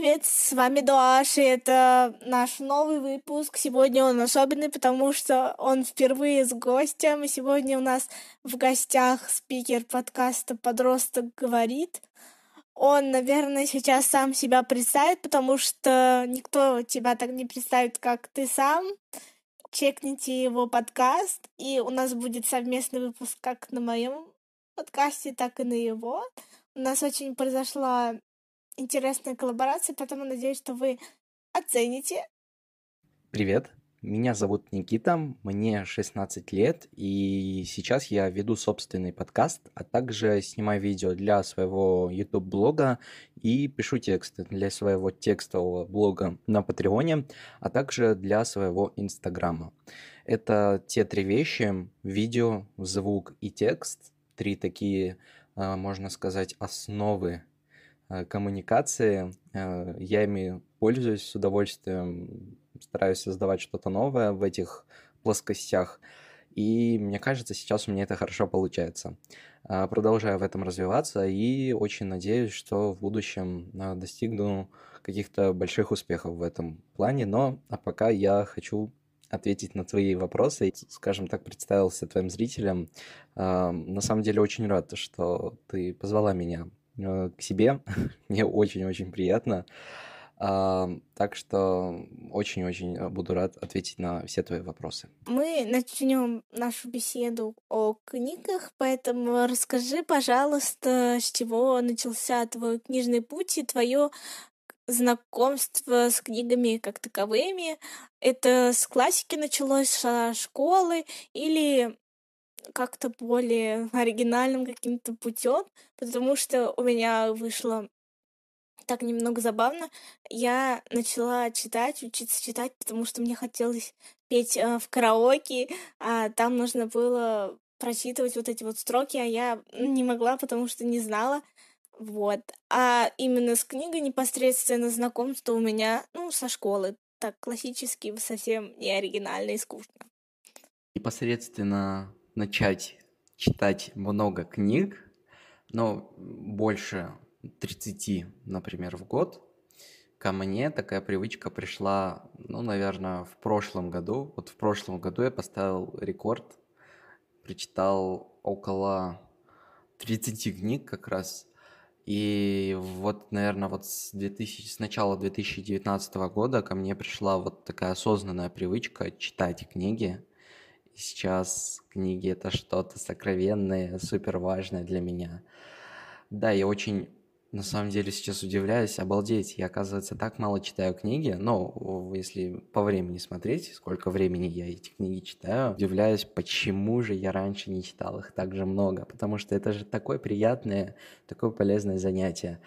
привет, с вами Дуаш, и это наш новый выпуск. Сегодня он особенный, потому что он впервые с гостем, и сегодня у нас в гостях спикер подкаста «Подросток говорит». Он, наверное, сейчас сам себя представит, потому что никто тебя так не представит, как ты сам. Чекните его подкаст, и у нас будет совместный выпуск как на моем подкасте, так и на его. У нас очень произошла интересная коллаборация, поэтому надеюсь, что вы оцените. Привет, меня зовут Никита, мне 16 лет, и сейчас я веду собственный подкаст, а также снимаю видео для своего YouTube-блога и пишу тексты для своего текстового блога на Патреоне, а также для своего Инстаграма. Это те три вещи – видео, звук и текст, три такие, а, можно сказать, основы коммуникации. Э, я ими пользуюсь с удовольствием, стараюсь создавать что-то новое в этих плоскостях. И мне кажется, сейчас у меня это хорошо получается. Э, продолжаю в этом развиваться и очень надеюсь, что в будущем достигну каких-то больших успехов в этом плане. Но а пока я хочу ответить на твои вопросы. Скажем так, представился твоим зрителям. На самом деле очень рад, что ты позвала меня Э, к себе. Мне очень-очень приятно. Так что очень-очень э, буду рад ответить на все твои вопросы. Мы начнем нашу беседу о книгах, поэтому расскажи, пожалуйста, с чего начался твой книжный путь и твое знакомство с книгами как таковыми. Это с классики началось, со школы или как-то более оригинальным каким-то путем, потому что у меня вышло так немного забавно. Я начала читать, учиться читать, потому что мне хотелось петь э, в караоке, а там нужно было прочитывать вот эти вот строки, а я не могла, потому что не знала. Вот. А именно с книгой непосредственно знакомство у меня, ну, со школы. Так классически, совсем не оригинально и скучно. Непосредственно начать читать много книг, но больше 30, например, в год, ко мне такая привычка пришла, ну, наверное, в прошлом году. Вот в прошлом году я поставил рекорд, прочитал около 30 книг как раз. И вот, наверное, вот с, 2000, с начала 2019 года ко мне пришла вот такая осознанная привычка читать книги сейчас книги это что-то сокровенное, супер важное для меня. Да, я очень на самом деле сейчас удивляюсь, обалдеть, я, оказывается, так мало читаю книги, но если по времени смотреть, сколько времени я эти книги читаю, удивляюсь, почему же я раньше не читал их так же много, потому что это же такое приятное, такое полезное занятие.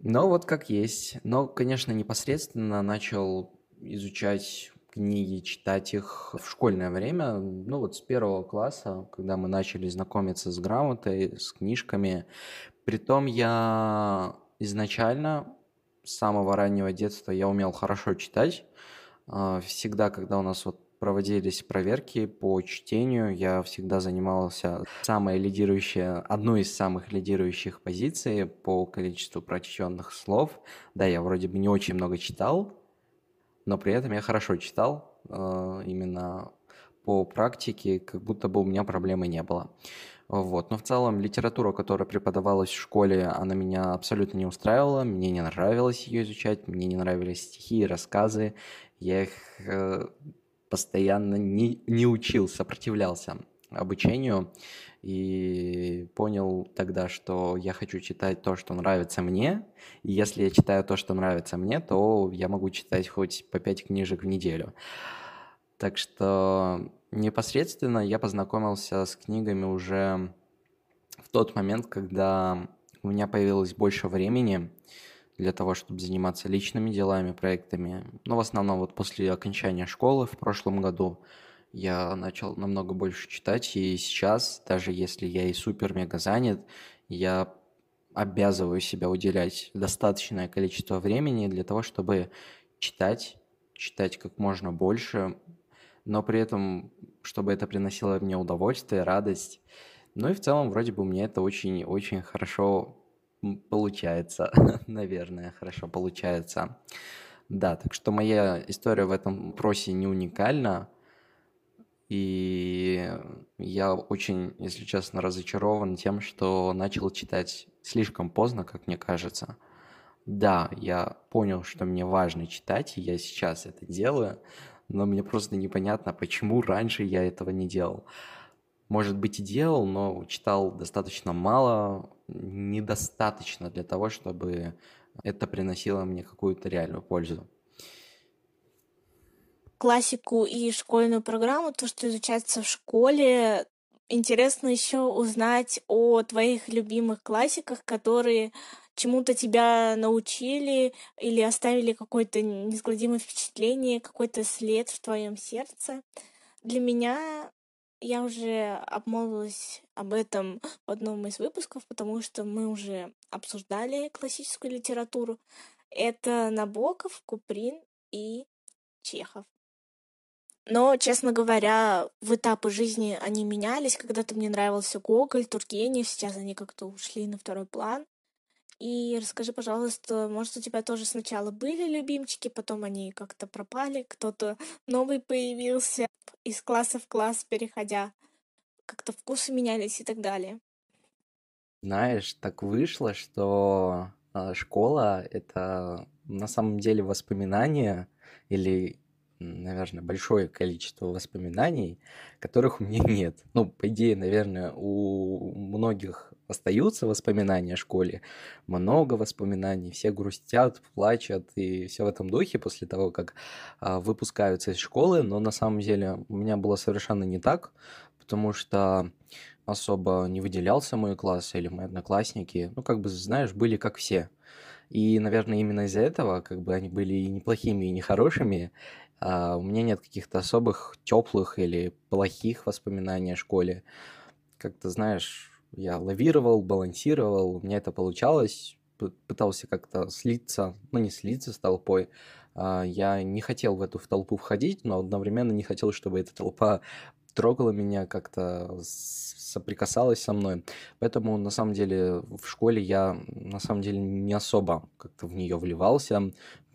Но вот как есть. Но, конечно, непосредственно начал изучать книги, читать их в школьное время, ну вот с первого класса, когда мы начали знакомиться с грамотой, с книжками. Притом я изначально с самого раннего детства я умел хорошо читать. А, всегда, когда у нас вот проводились проверки по чтению, я всегда занимался самой лидирующей, одной из самых лидирующих позиций по количеству прочтенных слов. Да, я вроде бы не очень много читал, но при этом я хорошо читал, э, именно по практике, как будто бы у меня проблемы не было. Вот. Но в целом литература, которая преподавалась в школе, она меня абсолютно не устраивала, мне не нравилось ее изучать, мне не нравились стихи рассказы, я их э, постоянно не, не учил, сопротивлялся обучению и понял тогда, что я хочу читать то, что нравится мне, и если я читаю то, что нравится мне, то я могу читать хоть по пять книжек в неделю. Так что непосредственно я познакомился с книгами уже в тот момент, когда у меня появилось больше времени для того, чтобы заниматься личными делами, проектами. Но в основном вот после окончания школы в прошлом году я начал намного больше читать, и сейчас, даже если я и супер-мега занят, я обязываю себя уделять достаточное количество времени для того, чтобы читать, читать как можно больше, но при этом, чтобы это приносило мне удовольствие, радость. Ну и в целом, вроде бы, меня это очень-очень хорошо получается, наверное, хорошо получается. Да, так что моя история в этом вопросе не уникальна. И я очень, если честно, разочарован тем, что начал читать слишком поздно, как мне кажется. Да, я понял, что мне важно читать, и я сейчас это делаю, но мне просто непонятно, почему раньше я этого не делал. Может быть, и делал, но читал достаточно мало, недостаточно для того, чтобы это приносило мне какую-то реальную пользу классику и школьную программу, то, что изучается в школе. Интересно еще узнать о твоих любимых классиках, которые чему-то тебя научили или оставили какое-то неизгладимое впечатление, какой-то след в твоем сердце. Для меня я уже обмолвилась об этом в одном из выпусков, потому что мы уже обсуждали классическую литературу. Это Набоков, Куприн и Чехов. Но, честно говоря, в этапы жизни они менялись. Когда-то мне нравился Гоголь, Тургенев, сейчас они как-то ушли на второй план. И расскажи, пожалуйста, может, у тебя тоже сначала были любимчики, потом они как-то пропали, кто-то новый появился, из класса в класс переходя, как-то вкусы менялись и так далее. Знаешь, так вышло, что э, школа — это на самом деле воспоминания или наверное, большое количество воспоминаний, которых у меня нет. Ну, по идее, наверное, у многих остаются воспоминания о школе, много воспоминаний, все грустят, плачут и все в этом духе после того, как а, выпускаются из школы, но на самом деле у меня было совершенно не так, потому что особо не выделялся мой класс или мои одноклассники, ну, как бы, знаешь, были как все. И, наверное, именно из-за этого, как бы они были и неплохими, и нехорошими, у меня нет каких-то особых теплых или плохих воспоминаний о школе. Как-то, знаешь, я лавировал, балансировал, у меня это получалось, пытался как-то слиться, ну не слиться с толпой. А, я не хотел в эту в толпу входить, но одновременно не хотел, чтобы эта толпа трогала меня, как-то соприкасалась со мной. Поэтому, на самом деле, в школе я, на самом деле, не особо как-то в нее вливался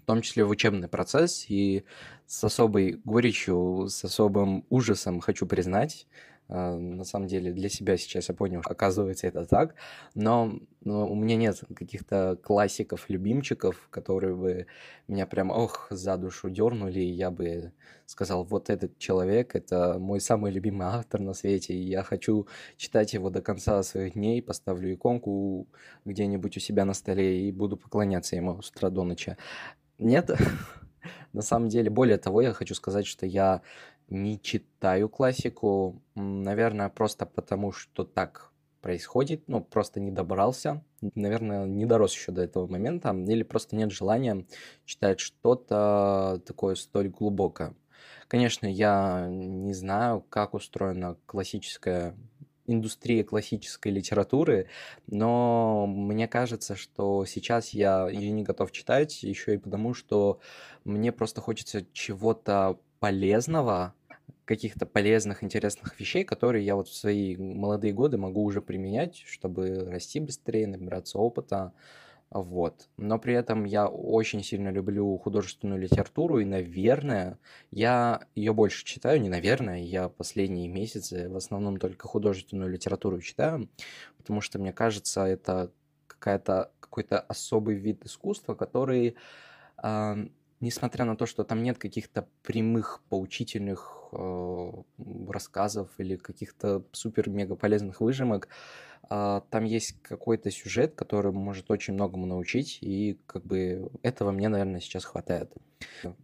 том числе в учебный процесс, и с особой горечью, с особым ужасом хочу признать, а, на самом деле для себя сейчас я понял, что оказывается это так, но, но у меня нет каких-то классиков, любимчиков, которые бы меня прям, ох, за душу дернули, и я бы сказал, вот этот человек, это мой самый любимый автор на свете, и я хочу читать его до конца своих дней, поставлю иконку где-нибудь у себя на столе и буду поклоняться ему с утра до ночи. Нет, на самом деле, более того, я хочу сказать, что я не читаю классику, наверное, просто потому, что так происходит, ну, просто не добрался, наверное, не дорос еще до этого момента, или просто нет желания читать что-то такое столь глубокое. Конечно, я не знаю, как устроена классическая индустрия классической литературы, но мне кажется, что сейчас я ее не готов читать, еще и потому, что мне просто хочется чего-то полезного, каких-то полезных, интересных вещей, которые я вот в свои молодые годы могу уже применять, чтобы расти быстрее, набираться опыта, вот. Но при этом я очень сильно люблю художественную литературу, и, наверное, я ее больше читаю, не наверное, я последние месяцы в основном только художественную литературу читаю, потому что, мне кажется, это какая-то, какой-то особый вид искусства, который, несмотря на то, что там нет каких-то прямых поучительных э, рассказов или каких-то супер-мега полезных выжимок, а, там есть какой-то сюжет, который может очень многому научить, и как бы этого мне, наверное, сейчас хватает.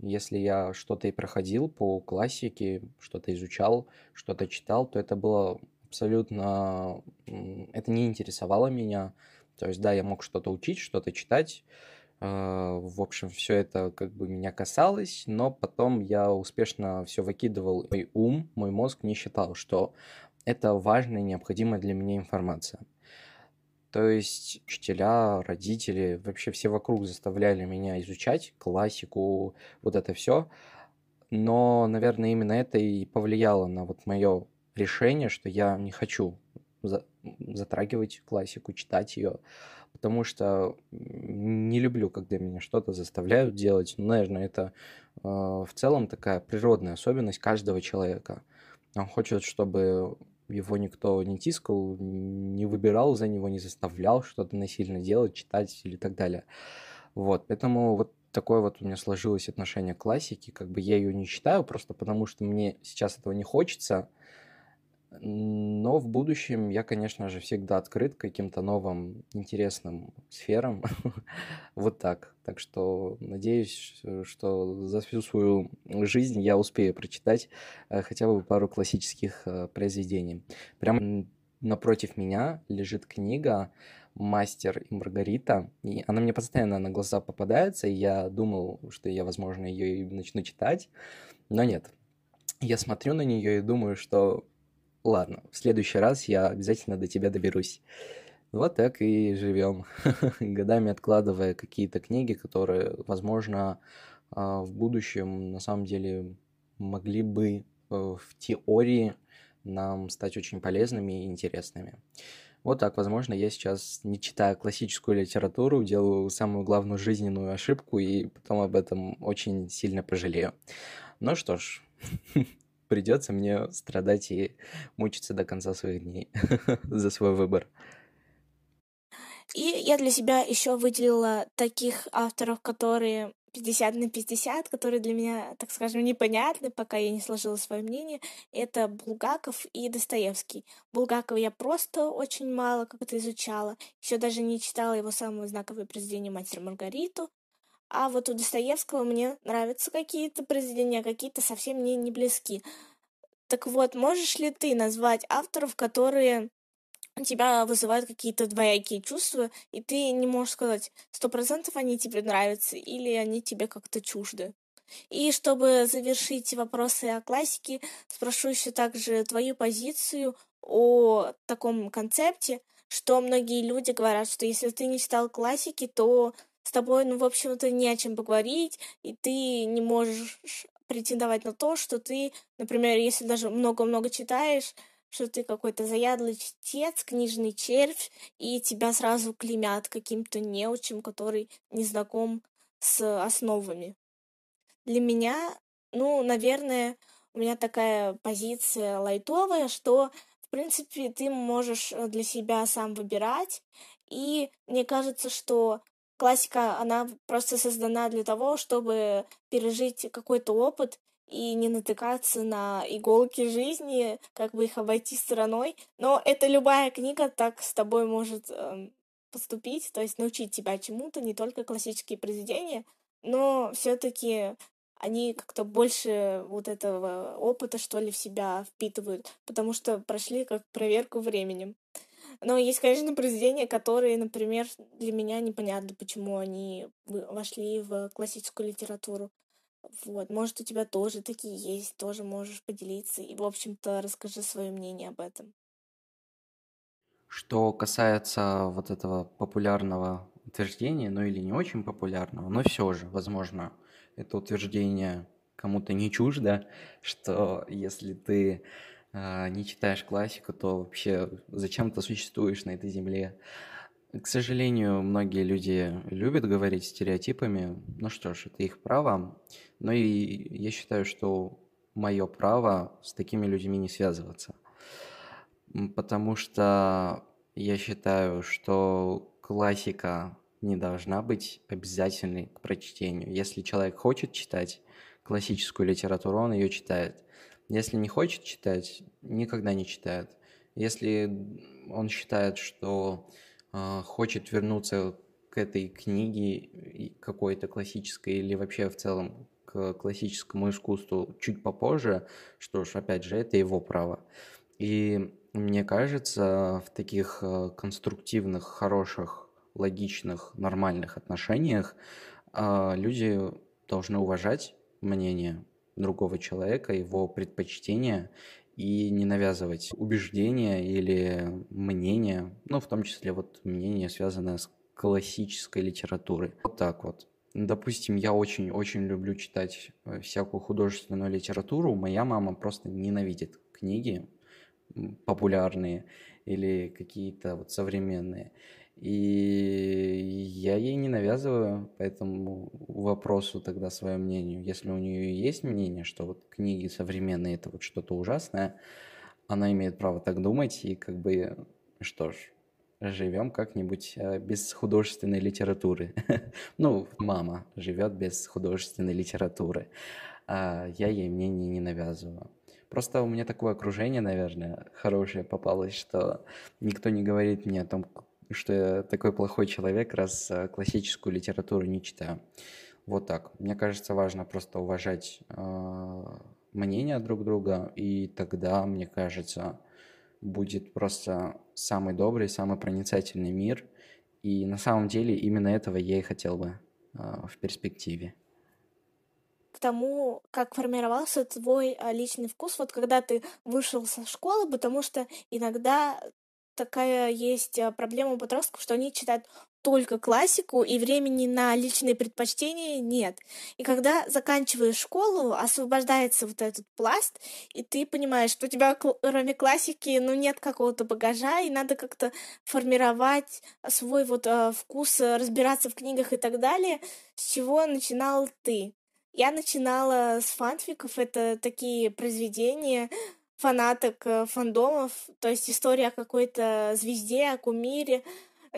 Если я что-то и проходил по классике, что-то изучал, что-то читал, то это было абсолютно... Это не интересовало меня. То есть, да, я мог что-то учить, что-то читать, в общем, все это как бы меня касалось, но потом я успешно все выкидывал. Мой ум, мой мозг не считал, что это важная и необходимая для меня информация. То есть учителя, родители, вообще все вокруг заставляли меня изучать классику, вот это все. Но, наверное, именно это и повлияло на вот мое решение, что я не хочу за затрагивать классику, читать ее, потому что не люблю, когда меня что-то заставляют делать. Ну, наверное, это э, в целом такая природная особенность каждого человека. Он хочет, чтобы его никто не тискал, не выбирал за него, не заставлял что-то насильно делать, читать или так далее. Вот, поэтому вот такое вот у меня сложилось отношение к классике, как бы я ее не читаю просто потому, что мне сейчас этого не хочется, но в будущем я, конечно же, всегда открыт каким-то новым интересным сферам. вот так. Так что надеюсь, что за всю свою жизнь я успею прочитать э, хотя бы пару классических э, произведений. Прямо напротив меня лежит книга «Мастер и Маргарита». И она мне постоянно на глаза попадается, и я думал, что я, возможно, ее и начну читать, но нет. Я смотрю на нее и думаю, что ладно, в следующий раз я обязательно до тебя доберусь. Вот так и живем, годами откладывая какие-то книги, которые, возможно, а, в будущем на самом деле могли бы э, в теории нам стать очень полезными и интересными. Вот так, возможно, я сейчас, не читая классическую литературу, делаю самую главную жизненную ошибку и потом об этом очень сильно пожалею. Ну что ж, придется мне страдать и мучиться до конца своих дней за свой выбор. И я для себя еще выделила таких авторов, которые 50 на 50, которые для меня, так скажем, непонятны, пока я не сложила свое мнение, это Булгаков и Достоевский. Булгакова я просто очень мало как-то изучала, еще даже не читала его самое знаковое произведение «Мастер Маргариту», а вот у Достоевского мне нравятся какие-то произведения, какие-то совсем мне не близки. Так вот, можешь ли ты назвать авторов, которые тебя вызывают какие-то двоякие чувства, и ты не можешь сказать, сто процентов они тебе нравятся или они тебе как-то чужды? И чтобы завершить вопросы о классике, спрошу еще также твою позицию о таком концепте, что многие люди говорят, что если ты не читал классики, то с тобой, ну, в общем-то, не о чем поговорить, и ты не можешь претендовать на то, что ты, например, если даже много-много читаешь, что ты какой-то заядлый чтец, книжный червь, и тебя сразу клеймят каким-то неучим, который не знаком с основами. Для меня, ну, наверное, у меня такая позиция лайтовая, что, в принципе, ты можешь для себя сам выбирать, и мне кажется, что классика, она просто создана для того, чтобы пережить какой-то опыт и не натыкаться на иголки жизни, как бы их обойти стороной. Но это любая книга так с тобой может э, поступить, то есть научить тебя чему-то, не только классические произведения, но все-таки они как-то больше вот этого опыта, что ли, в себя впитывают, потому что прошли как проверку временем. Но есть, конечно, произведения, которые, например, для меня непонятно, почему они вошли в классическую литературу. Вот, может, у тебя тоже такие есть, тоже можешь поделиться. И, в общем-то, расскажи свое мнение об этом. Что касается вот этого популярного утверждения, ну или не очень популярного, но все же, возможно, это утверждение кому-то не чуждо, что если ты а, не читаешь классику, то вообще зачем ты существуешь на этой земле? К сожалению, многие люди любят говорить стереотипами. Ну что ж, это их право. Но и я считаю, что мое право с такими людьми не связываться. Потому что я считаю, что классика не должна быть обязательной к прочтению. Если человек хочет читать классическую литературу, он ее читает. Если не хочет читать, никогда не читает. Если он считает, что э, хочет вернуться к этой книге какой-то классической или вообще в целом к классическому искусству чуть попозже, что ж, опять же, это его право. И мне кажется, в таких э, конструктивных, хороших, логичных, нормальных отношениях э, люди должны уважать мнение другого человека, его предпочтения и не навязывать убеждения или мнения, ну, в том числе вот мнение, связанное с классической литературой. Вот так вот. Допустим, я очень-очень люблю читать э, всякую художественную литературу. Моя мама просто ненавидит книги популярные или какие-то вот современные. И я ей не навязываю по этому вопросу тогда свое мнение. Если у нее есть мнение, что вот книги современные это вот что-то ужасное, она имеет право так думать, и как бы, что ж, живем как-нибудь э, без художественной литературы. ну, мама живет без художественной литературы. А я ей мнение не навязываю. Просто у меня такое окружение, наверное, хорошее попалось, что никто не говорит мне о том, что я такой плохой человек, раз э, классическую литературу не читаю. Вот так. Мне кажется, важно просто уважать э, мнения друг друга, и тогда, мне кажется, будет просто самый добрый, самый проницательный мир. И на самом деле именно этого я и хотел бы э, в перспективе к тому, как формировался твой а, личный вкус, вот когда ты вышел со школы, потому что иногда такая есть а, проблема у подростков, что они читают только классику, и времени на личные предпочтения нет. И когда заканчиваешь школу, освобождается вот этот пласт, и ты понимаешь, что у тебя кроме классики, ну, нет какого-то багажа, и надо как-то формировать свой вот э, вкус, разбираться в книгах и так далее. С чего начинал ты? Я начинала с фанфиков, это такие произведения фанаток фандомов, то есть история о какой-то звезде, о кумире.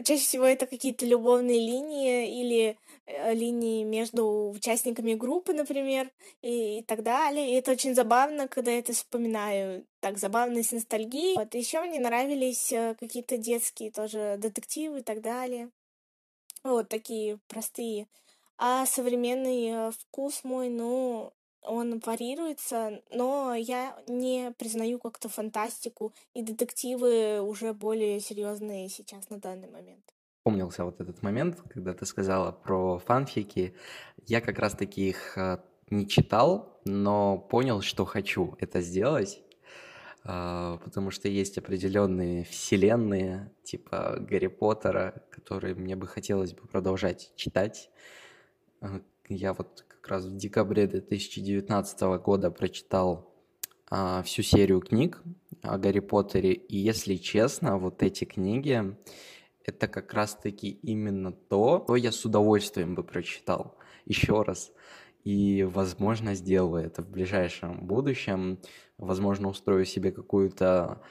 Чаще всего это какие-то любовные линии или э, линии между участниками группы, например, и, и так далее. И это очень забавно, когда я это вспоминаю. Так забавно с ностальгией. Вот еще мне нравились э, какие-то детские тоже детективы и так далее. Вот такие простые а современный э, вкус мой, ну, он варьируется, но я не признаю как-то фантастику, и детективы уже более серьезные сейчас на данный момент. Помнился вот этот момент, когда ты сказала про фанфики. Я как раз таки их э, не читал, но понял, что хочу это сделать, а, потому что есть определенные вселенные, типа Гарри Поттера, которые мне бы хотелось бы продолжать читать. Я вот раз в декабре 2019 года прочитал а, всю серию книг о Гарри Поттере, и если честно, вот эти книги, это как раз-таки именно то, что я с удовольствием бы прочитал еще раз. И, возможно, сделаю это в ближайшем будущем. Возможно, устрою себе какую-то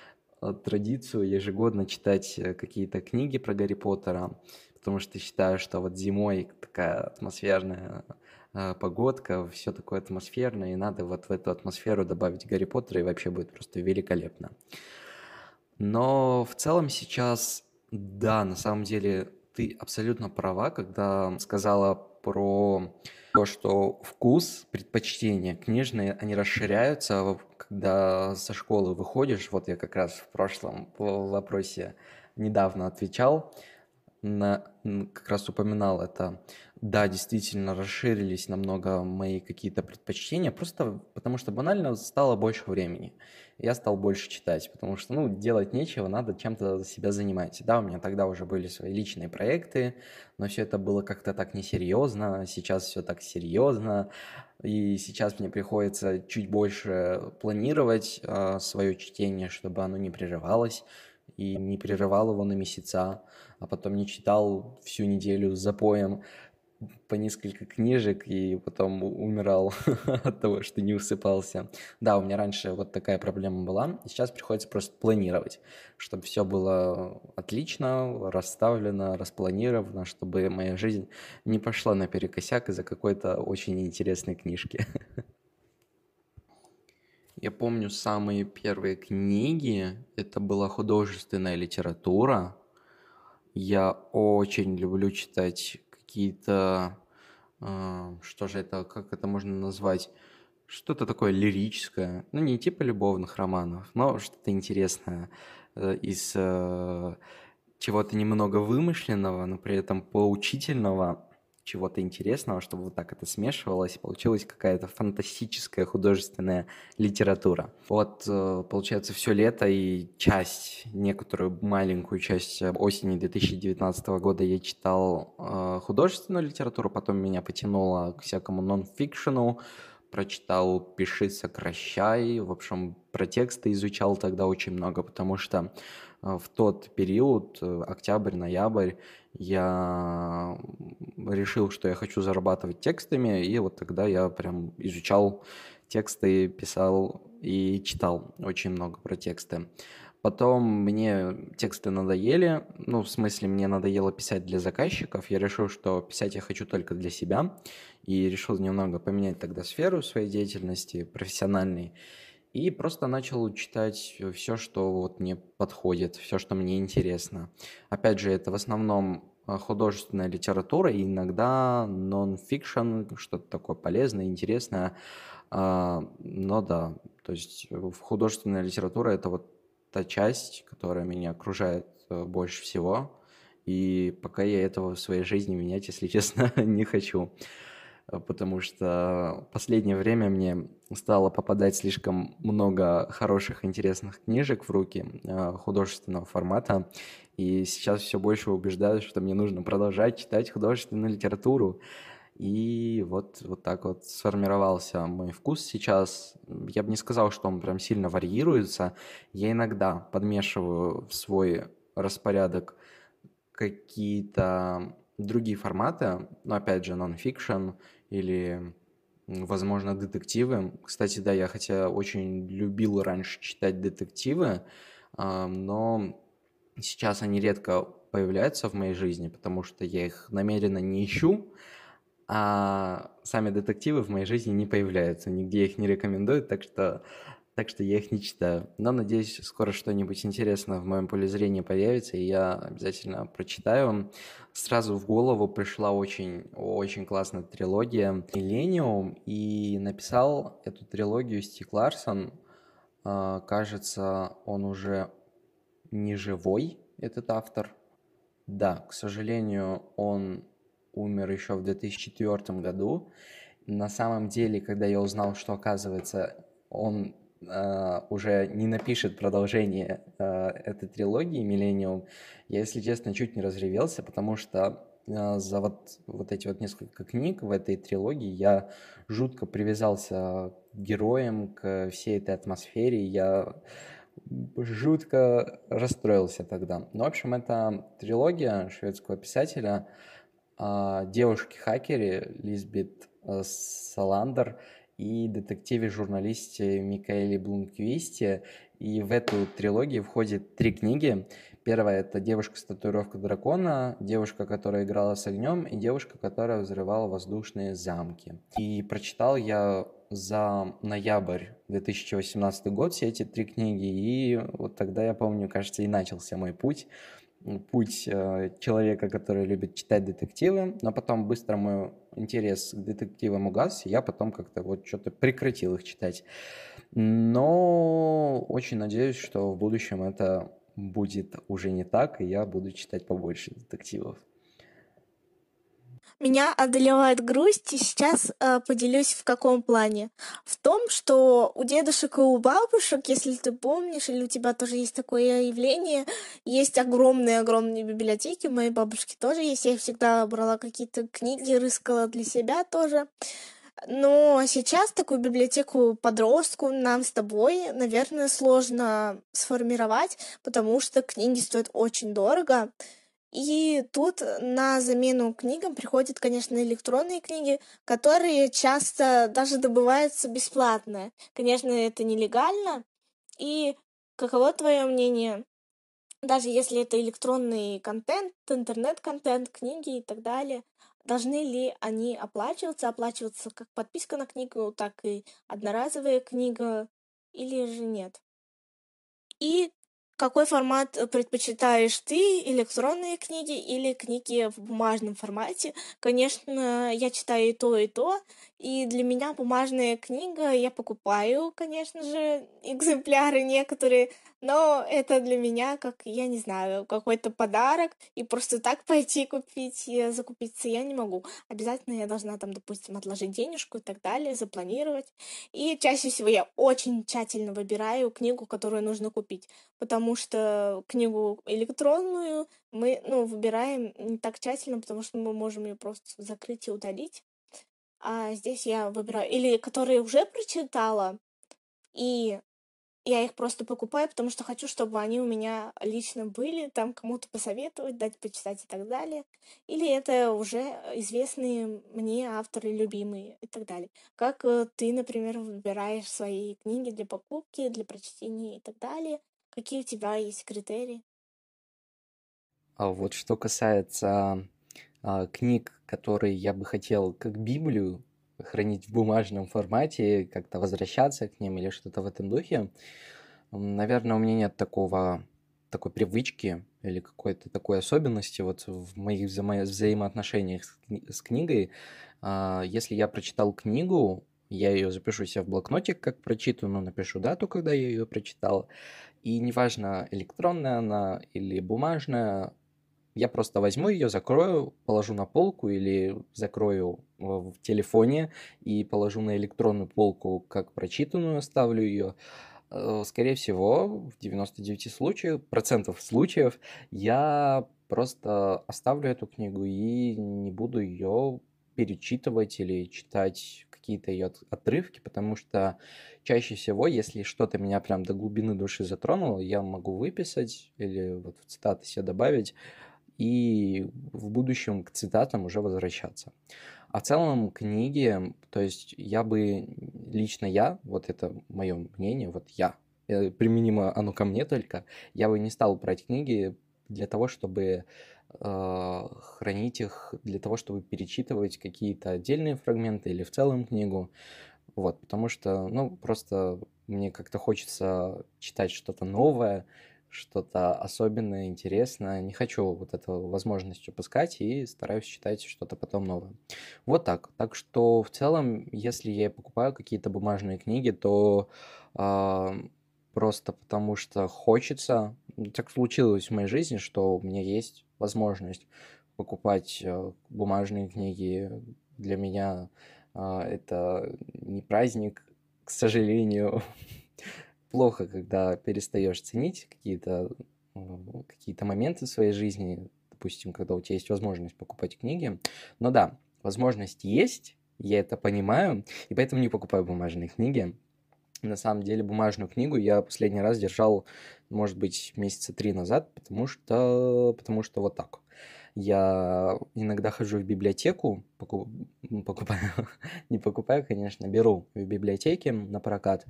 а, традицию ежегодно читать э, какие-то книги про Гарри Поттера потому что считаю, что вот зимой такая атмосферная погодка, все такое атмосферное, и надо вот в эту атмосферу добавить Гарри Поттера, и вообще будет просто великолепно. Но в целом сейчас, да, на самом деле ты абсолютно права, когда сказала про то, что вкус, предпочтения книжные, они расширяются, когда со школы выходишь. Вот я как раз в прошлом вопросе недавно отвечал, на, как раз упоминал это. Да, действительно, расширились намного мои какие-то предпочтения, просто потому что банально стало больше времени. Я стал больше читать, потому что, ну, делать нечего, надо чем-то себя занимать. Да, у меня тогда уже были свои личные проекты, но все это было как-то так несерьезно, сейчас все так серьезно, и сейчас мне приходится чуть больше планировать э, свое чтение, чтобы оно не прерывалось, и не прерывал его на месяца, а потом не читал всю неделю с запоем по несколько книжек и потом умирал от того, что не усыпался. Да, у меня раньше вот такая проблема была, сейчас приходится просто планировать, чтобы все было отлично, расставлено, распланировано, чтобы моя жизнь не пошла наперекосяк из-за какой-то очень интересной книжки. Я помню самые первые книги, это была художественная литература. Я очень люблю читать какие-то, э, что же это, как это можно назвать, что-то такое лирическое, ну не типа любовных романов, но что-то интересное э, из э, чего-то немного вымышленного, но при этом поучительного чего-то интересного, чтобы вот так это смешивалось, и получилась какая-то фантастическая художественная литература. Вот, э, получается, все лето и часть, некоторую маленькую часть осени 2019 года я читал э, художественную литературу, потом меня потянуло к всякому нон-фикшену, прочитал «Пиши, сокращай», в общем, про тексты изучал тогда очень много, потому что в тот период, октябрь-ноябрь, я решил, что я хочу зарабатывать текстами, и вот тогда я прям изучал тексты, писал и читал очень много про тексты. Потом мне тексты надоели, ну, в смысле, мне надоело писать для заказчиков. Я решил, что писать я хочу только для себя, и решил немного поменять тогда сферу своей деятельности профессиональной. И просто начал читать все, что вот мне подходит, все, что мне интересно. Опять же, это в основном художественная литература и иногда нон-фикшн, что-то такое полезное, интересное. А, но да, то есть художественная литература – это вот та часть, которая меня окружает э, больше всего. И пока я этого в своей жизни менять, если честно, не хочу. Э, потому что в последнее время мне стало попадать слишком много хороших, интересных книжек в руки э, художественного формата. И сейчас все больше убеждаюсь, что мне нужно продолжать читать художественную литературу. И вот, вот так вот сформировался мой вкус сейчас. Я бы не сказал, что он прям сильно варьируется. Я иногда подмешиваю в свой распорядок какие-то другие форматы, но опять же, нон-фикшн или, возможно, детективы. Кстати, да, я хотя очень любил раньше читать детективы, но сейчас они редко появляются в моей жизни, потому что я их намеренно не ищу, а сами детективы в моей жизни не появляются, нигде их не рекомендуют, так что, так что я их не читаю. Но надеюсь, скоро что-нибудь интересное в моем поле зрения появится, и я обязательно прочитаю. Сразу в голову пришла очень, очень классная трилогия «Миллениум», и написал эту трилогию Стик Ларсон. А, кажется, он уже не живой, этот автор. Да, к сожалению, он умер еще в 2004 году. На самом деле, когда я узнал, что, оказывается, он э, уже не напишет продолжение э, этой трилогии «Миллениум», я, если честно, чуть не разревелся, потому что э, за вот, вот эти вот несколько книг в этой трилогии я жутко привязался к героям, к всей этой атмосфере. Я жутко расстроился тогда. Ну, в общем, это трилогия шведского писателя – девушке-хакере Лизбет э, Саландер и детективе-журналисте Микаэле Блумквисте. И в эту трилогию входит три книги. Первая – это «Девушка с татуировкой дракона», «Девушка, которая играла с огнем» и «Девушка, которая взрывала воздушные замки». И прочитал я за ноябрь 2018 год все эти три книги, и вот тогда, я помню, кажется, и начался мой путь путь э, человека, который любит читать детективы, но потом быстро мой интерес к детективам угас, и я потом как-то вот что-то прекратил их читать. Но очень надеюсь, что в будущем это будет уже не так, и я буду читать побольше детективов. Меня одолевает грусть, и сейчас э, поделюсь в каком плане. В том, что у дедушек и у бабушек, если ты помнишь, или у тебя тоже есть такое явление, есть огромные-огромные библиотеки, у моей бабушки тоже есть, я всегда брала какие-то книги, рыскала для себя тоже. Но сейчас такую библиотеку подростку нам с тобой, наверное, сложно сформировать, потому что книги стоят очень дорого. И тут на замену книгам приходят, конечно, электронные книги, которые часто даже добываются бесплатно. Конечно, это нелегально. И каково твое мнение? Даже если это электронный контент, интернет-контент, книги и так далее, должны ли они оплачиваться, оплачиваться как подписка на книгу, так и одноразовая книга, или же нет? И какой формат э, предпочитаешь ты, электронные книги или книги в бумажном формате? Конечно, я читаю и то, и то, и для меня бумажная книга, я покупаю, конечно же, экземпляры некоторые, но это для меня, как, я не знаю, какой-то подарок, и просто так пойти купить, закупиться я не могу. Обязательно я должна там, допустим, отложить денежку и так далее, запланировать. И чаще всего я очень тщательно выбираю книгу, которую нужно купить, потому что книгу электронную мы, ну, выбираем не так тщательно, потому что мы можем ее просто закрыть и удалить а здесь я выбираю, или которые уже прочитала, и я их просто покупаю, потому что хочу, чтобы они у меня лично были, там кому-то посоветовать, дать почитать и так далее. Или это уже известные мне авторы, любимые и так далее. Как э, ты, например, выбираешь свои книги для покупки, для прочтения и так далее? Какие у тебя есть критерии? А вот что касается а, книг, которые я бы хотел как Библию хранить в бумажном формате, как-то возвращаться к ним или что-то в этом духе. Наверное, у меня нет такого такой привычки или какой-то такой особенности вот в моих взаимо- взаимоотношениях с, с книгой. А, если я прочитал книгу, я ее запишу себе в блокнотик, как прочитаю, но напишу дату, когда я ее прочитал. И неважно, электронная она или бумажная, я просто возьму ее, закрою, положу на полку или закрою в телефоне и положу на электронную полку как прочитанную, оставлю ее. Э, скорее всего, в 99 случаев, процентов случаев я просто оставлю эту книгу и не буду ее перечитывать или читать какие-то ее отрывки, потому что чаще всего, если что-то меня прям до глубины души затронуло, я могу выписать или вот в цитаты себе добавить, и в будущем к цитатам уже возвращаться. А в целом книги, то есть я бы, лично я, вот это мое мнение, вот я, э, применимо оно ко мне только, я бы не стал брать книги для того, чтобы э, хранить их, для того, чтобы перечитывать какие-то отдельные фрагменты или в целом книгу. Вот, потому что, ну, просто мне как-то хочется читать что-то новое, что-то особенное, интересное. Не хочу вот эту возможность упускать и стараюсь читать что-то потом новое. Вот так. Так что в целом, если я покупаю какие-то бумажные книги, то э, просто потому что хочется. Так случилось в моей жизни, что у меня есть возможность покупать э, бумажные книги. Для меня э, это не праздник, к сожалению. плохо, когда перестаешь ценить какие-то какие-то моменты в своей жизни, допустим, когда у тебя есть возможность покупать книги. Но да, возможность есть, я это понимаю, и поэтому не покупаю бумажные книги. На самом деле бумажную книгу я последний раз держал, может быть, месяца три назад, потому что, потому что вот так. Я иногда хожу в библиотеку, покуп, покупаю, не покупаю, конечно, беру в библиотеке на прокат,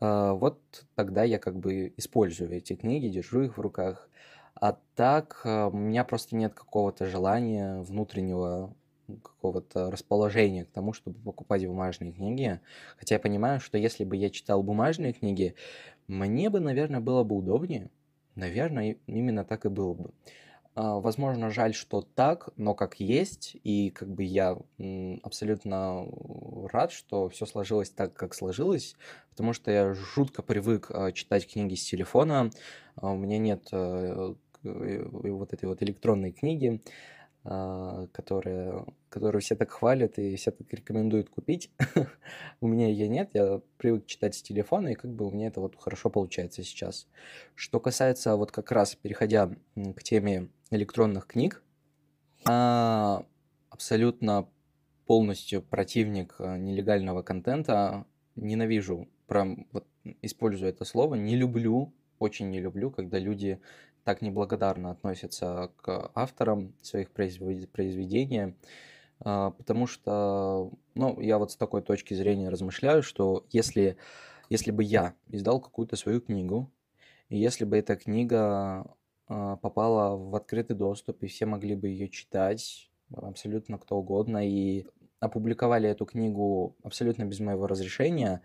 вот тогда я как бы использую эти книги, держу их в руках. А так а, у меня просто нет какого-то желания внутреннего какого-то расположения к тому, чтобы покупать бумажные книги. Хотя я понимаю, что если бы я читал бумажные книги, мне бы, наверное, было бы удобнее. Наверное, именно так и было бы. А, возможно, жаль, что так, но как есть, и как бы я абсолютно рад, что все сложилось так, как сложилось, потому что я жутко привык а, читать книги с телефона, а, у меня нет э, вот этой вот электронной книги, которая, которую все так хвалят и все так рекомендуют купить. у меня ее нет, я привык читать с телефона, и как бы у меня это вот хорошо получается сейчас. Что касается вот как раз, переходя к теме электронных книг, а, абсолютно полностью противник а, нелегального контента, ненавижу, прям вот использую это слово, не люблю, очень не люблю, когда люди так неблагодарно относятся к авторам своих произведений, а, потому что, ну, я вот с такой точки зрения размышляю, что если, если бы я издал какую-то свою книгу, и если бы эта книга попала в открытый доступ, и все могли бы ее читать, абсолютно кто угодно, и опубликовали эту книгу абсолютно без моего разрешения,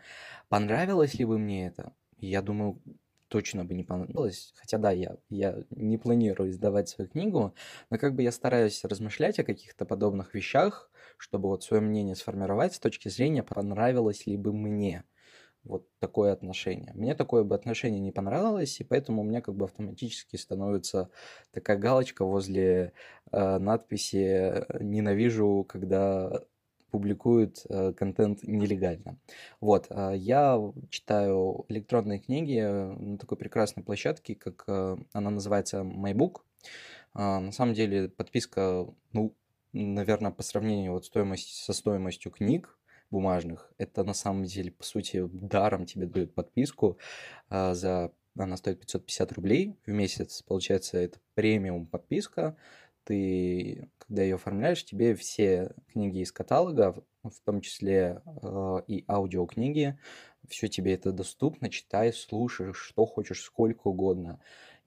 понравилось ли бы мне это? Я думаю, точно бы не понравилось. Хотя да, я, я не планирую издавать свою книгу, но как бы я стараюсь размышлять о каких-то подобных вещах, чтобы вот свое мнение сформировать с точки зрения, понравилось ли бы мне вот такое отношение. Мне такое бы отношение не понравилось, и поэтому у меня как бы автоматически становится такая галочка возле э, надписи «Ненавижу, когда публикуют э, контент нелегально. Вот, э, я читаю электронные книги на такой прекрасной площадке, как э, она называется MyBook. Э, на самом деле подписка, ну, наверное, по сравнению вот стоимость со стоимостью книг, бумажных. Это на самом деле, по сути, даром тебе дают подписку а, за... Она стоит 550 рублей в месяц. Получается, это премиум подписка. Ты, когда ее оформляешь, тебе все книги из каталога, в том числе э, и аудиокниги, все тебе это доступно, читай, слушай, что хочешь, сколько угодно.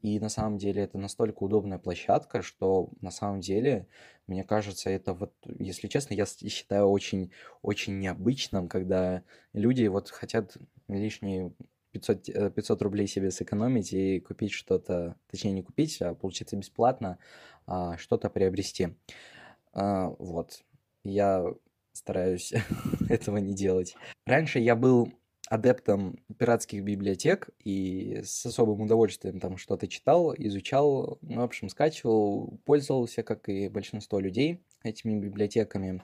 И на самом деле это настолько удобная площадка, что на самом деле, мне кажется, это вот, если честно, я считаю очень, очень необычным, когда люди вот хотят лишние 500, 500 э, рублей себе сэкономить и купить что-то, точнее не купить, а получиться бесплатно, а, что-то приобрести. А, вот. Я стараюсь этого не делать. Раньше я был адептом пиратских библиотек и с особым удовольствием там что-то читал, изучал, ну, в общем, скачивал, пользовался, как и большинство людей, этими библиотеками.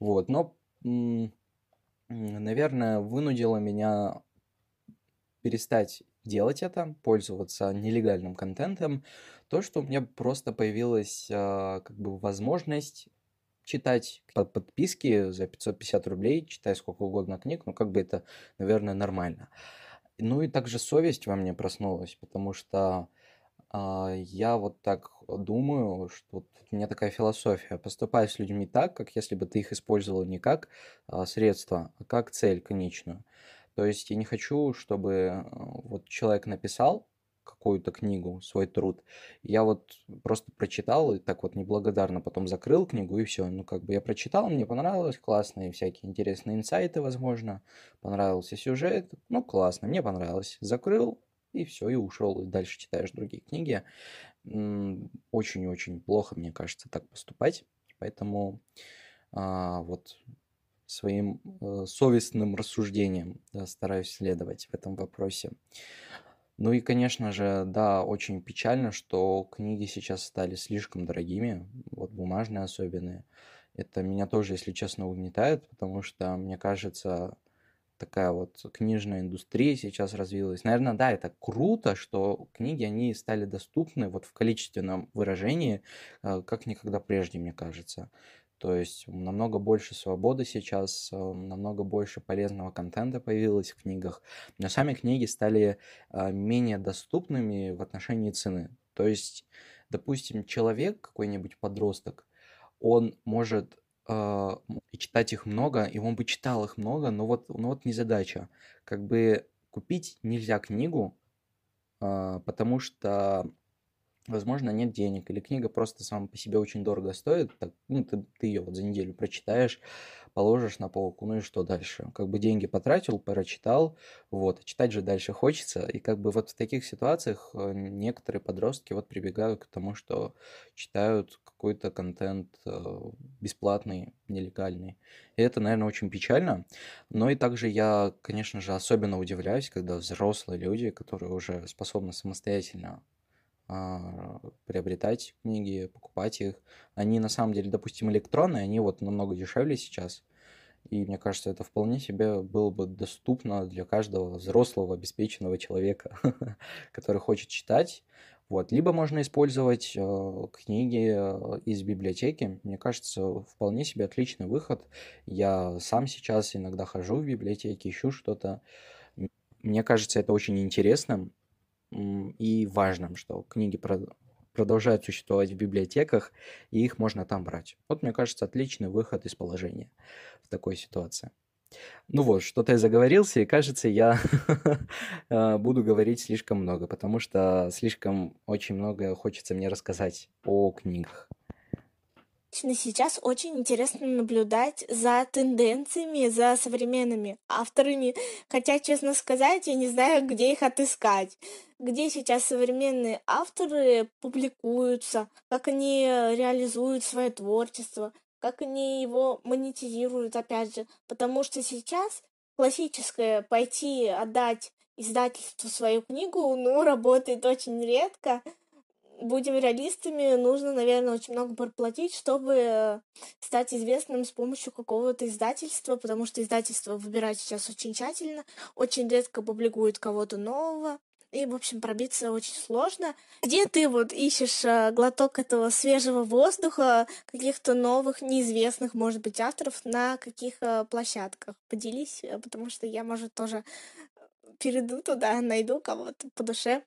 Вот, но, наверное, вынудило меня перестать делать это, пользоваться нелегальным контентом, то, что у меня просто появилась а, как бы возможность читать по подписке за 550 рублей, читай сколько угодно книг, ну как бы это, наверное, нормально. Ну и также совесть во мне проснулась, потому что а, я вот так думаю, что у меня такая философия. Поступай с людьми так, как если бы ты их использовал не как а, средство, а как цель конечную. То есть я не хочу, чтобы а, вот человек написал, какую-то книгу, свой труд. Я вот просто прочитал и так вот неблагодарно потом закрыл книгу и все. Ну, как бы я прочитал, мне понравилось, классные всякие интересные инсайты, возможно. Понравился сюжет, ну, классно, мне понравилось. Закрыл, и все, и ушел, и дальше читаешь другие книги. Очень-очень плохо, мне кажется, так поступать. Поэтому а, вот своим э, совестным рассуждением да, стараюсь следовать в этом вопросе. Ну и, конечно же, да, очень печально, что книги сейчас стали слишком дорогими, вот бумажные особенные. Это меня тоже, если честно, угнетает, потому что, мне кажется, такая вот книжная индустрия сейчас развилась. Наверное, да, это круто, что книги, они стали доступны вот в количественном выражении, э, как никогда прежде, мне кажется. То есть намного больше свободы сейчас, э, намного больше полезного контента появилось в книгах, но сами книги стали а, менее доступными в отношении цены. То есть, допустим, человек, какой-нибудь подросток, он может э, читать их много, и он бы читал их много, но вот, но вот не задача. Как бы купить нельзя книгу, э, потому что возможно, нет денег, или книга просто сама по себе очень дорого стоит, так, ну, ты, ты ее вот за неделю прочитаешь, положишь на полку, ну и что дальше? Как бы деньги потратил, прочитал, вот, читать же дальше хочется, и как бы вот в таких ситуациях э, некоторые подростки вот прибегают к тому, что читают какой-то контент э, бесплатный, нелегальный. И это, наверное, очень печально. Но и также я, конечно же, особенно удивляюсь, когда взрослые люди, которые уже способны самостоятельно а, приобретать книги, покупать их. Они на самом деле, допустим, электронные, они вот намного дешевле сейчас. И мне кажется, это вполне себе было бы доступно для каждого взрослого, обеспеченного человека, который хочет читать. Вот. Либо можно использовать э, книги э, из библиотеки. Мне кажется, вполне себе отличный выход. Я сам сейчас иногда хожу в библиотеки, ищу что-то. Мне кажется, это очень интересным и важным, что книги продолжают существовать в библиотеках, и их можно там брать. Вот, мне кажется, отличный выход из положения в такой ситуации. Ну вот, что-то я заговорился, и кажется, я а, буду говорить слишком много, потому что слишком очень много хочется мне рассказать о книгах. Сейчас очень интересно наблюдать за тенденциями, за современными авторами. Хотя, честно сказать, я не знаю, где их отыскать. Где сейчас современные авторы публикуются, как они реализуют свое творчество, как они его монетизируют, опять же. Потому что сейчас классическое пойти отдать издательству свою книгу, ну, работает очень редко будем реалистами, нужно, наверное, очень много проплатить, чтобы стать известным с помощью какого-то издательства, потому что издательство выбирать сейчас очень тщательно, очень редко публикуют кого-то нового. и, в общем, пробиться очень сложно. Где ты вот ищешь э, глоток этого свежего воздуха, каких-то новых, неизвестных, может быть, авторов, на каких э, площадках? Поделись, э, потому что я, может, тоже перейду туда, найду кого-то по душе.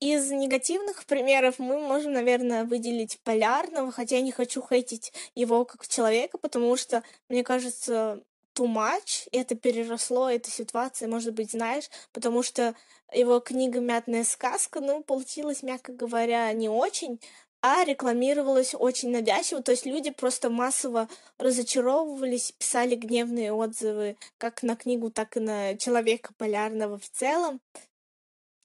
Из негативных примеров мы можем, наверное, выделить Полярного, хотя я не хочу хейтить его как человека, потому что, мне кажется, too much, это переросло эту ситуацию, может быть, знаешь, потому что его книга «Мятная сказка», ну, получилась, мягко говоря, не очень, а рекламировалась очень навязчиво, то есть люди просто массово разочаровывались, писали гневные отзывы как на книгу, так и на человека полярного в целом.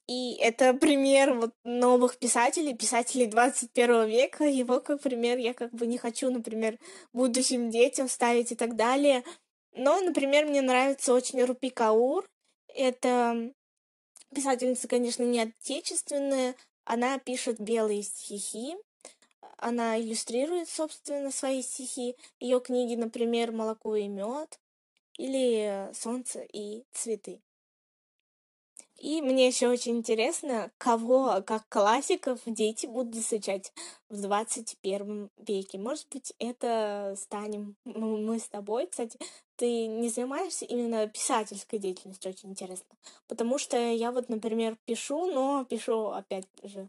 И это пример вот новых писателей, писателей 21 века. Его как пример я как бы не хочу, например, будущим детям ставить и так далее. Но, например, мне нравится очень Рупи Каур. Это писательница, конечно, не отечественная. Она пишет белые стихи. Она иллюстрирует, собственно, свои стихи. Ее книги, например, «Молоко и мед» или «Солнце и цветы». И мне еще очень интересно, кого, как классиков, дети будут изучать в 21 веке. Может быть, это станем мы с тобой. Кстати, ты не занимаешься именно писательской деятельностью, очень интересно. Потому что я вот, например, пишу, но пишу, опять же,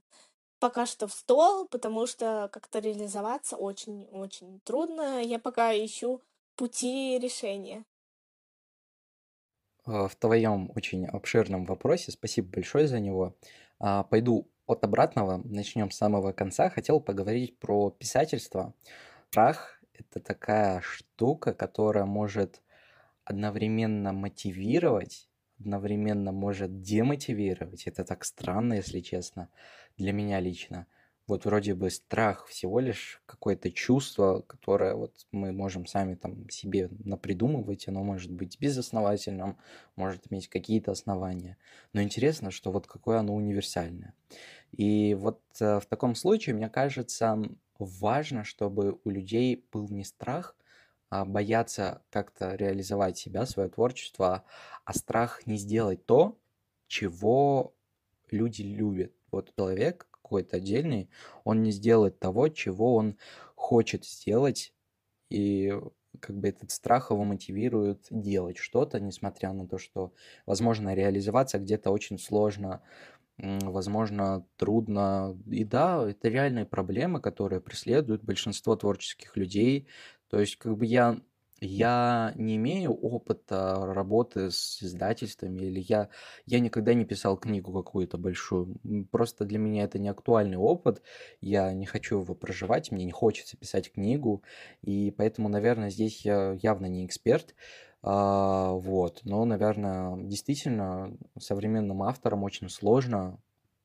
пока что в стол, потому что как-то реализоваться очень-очень трудно. Я пока ищу пути решения. В твоем очень обширном вопросе. Спасибо большое за него. А, пойду от обратного, начнем с самого конца. Хотел поговорить про писательство. Страх – это такая штука, которая может одновременно мотивировать, одновременно может демотивировать. Это так странно, если честно, для меня лично вот вроде бы страх всего лишь какое-то чувство, которое вот мы можем сами там себе напридумывать, оно может быть безосновательным, может иметь какие-то основания. Но интересно, что вот какое оно универсальное. И вот э, в таком случае, мне кажется, важно, чтобы у людей был не страх, а бояться как-то реализовать себя, свое творчество, а страх не сделать то, чего люди любят. Вот человек, какой-то отдельный, он не сделает того, чего он хочет сделать, и как бы этот страх его мотивирует делать что-то, несмотря на то, что, возможно, реализоваться где-то очень сложно, возможно, трудно. И да, это реальные проблемы, которые преследуют большинство творческих людей. То есть, как бы я я не имею опыта работы с издательствами, или я, я никогда не писал книгу какую-то большую. Просто для меня это не актуальный опыт. Я не хочу его проживать, мне не хочется писать книгу. И поэтому, наверное, здесь я явно не эксперт. А, вот. Но, наверное, действительно, современным авторам очень сложно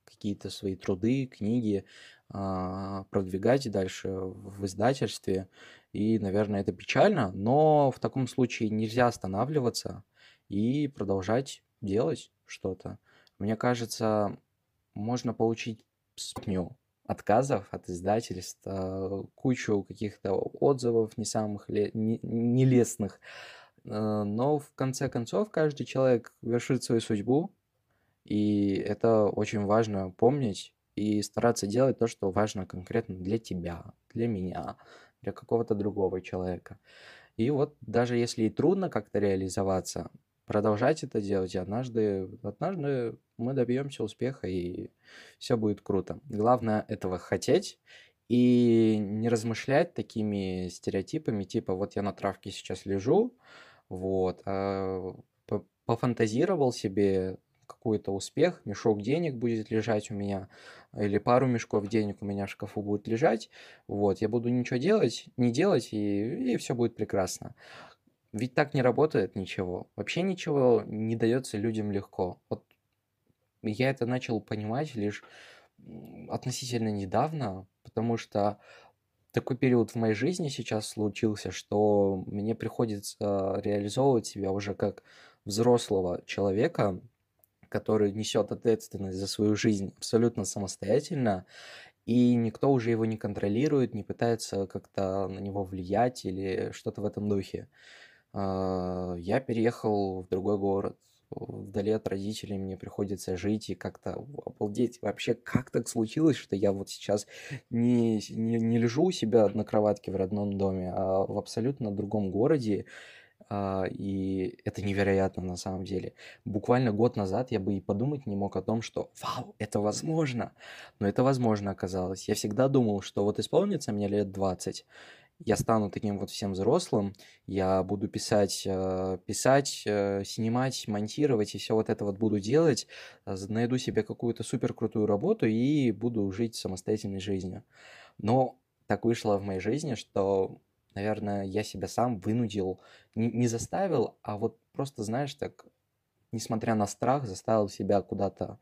какие-то свои труды, книги продвигать дальше в издательстве. И, наверное, это печально, но в таком случае нельзя останавливаться и продолжать делать что-то. Мне кажется, можно получить сотню отказов от издательств, кучу каких-то отзывов не самых ле- не, нелестных. Э, но в конце концов каждый человек вершит свою судьбу, и это очень важно помнить и стараться делать то, что важно конкретно для тебя, для меня, для какого-то другого человека. И вот даже если и трудно как-то реализоваться, продолжать это делать, и однажды, однажды мы добьемся успеха, и все будет круто. Главное этого хотеть и не размышлять такими стереотипами, типа вот я на травке сейчас лежу, вот, а пофантазировал себе какой-то успех, мешок денег будет лежать у меня, или пару мешков денег у меня в шкафу будет лежать, вот, я буду ничего делать, не делать, и, и все будет прекрасно. Ведь так не работает ничего. Вообще ничего не дается людям легко. Вот я это начал понимать лишь относительно недавно, потому что такой период в моей жизни сейчас случился, что мне приходится реализовывать себя уже как взрослого человека, который несет ответственность за свою жизнь абсолютно самостоятельно, и никто уже его не контролирует, не пытается как-то на него влиять или что-то в этом духе. А, я переехал в другой город, вдали от родителей мне приходится жить и как-то обалдеть. Вообще, как так случилось, что я вот сейчас не, не, не лежу у себя на кроватке в родном доме, а в абсолютно другом городе, и это невероятно на самом деле. Буквально год назад я бы и подумать не мог о том, что вау, это возможно. Но это возможно оказалось. Я всегда думал, что вот исполнится мне лет 20, я стану таким вот всем взрослым, я буду писать, э, писать, э, снимать, монтировать и все вот это вот буду делать, э, найду себе какую-то супер крутую работу и буду жить самостоятельной жизнью. Но так вышло в моей жизни, что, наверное, я себя сам вынудил, не, не заставил, а вот просто, знаешь, так, несмотря на страх, заставил себя куда-то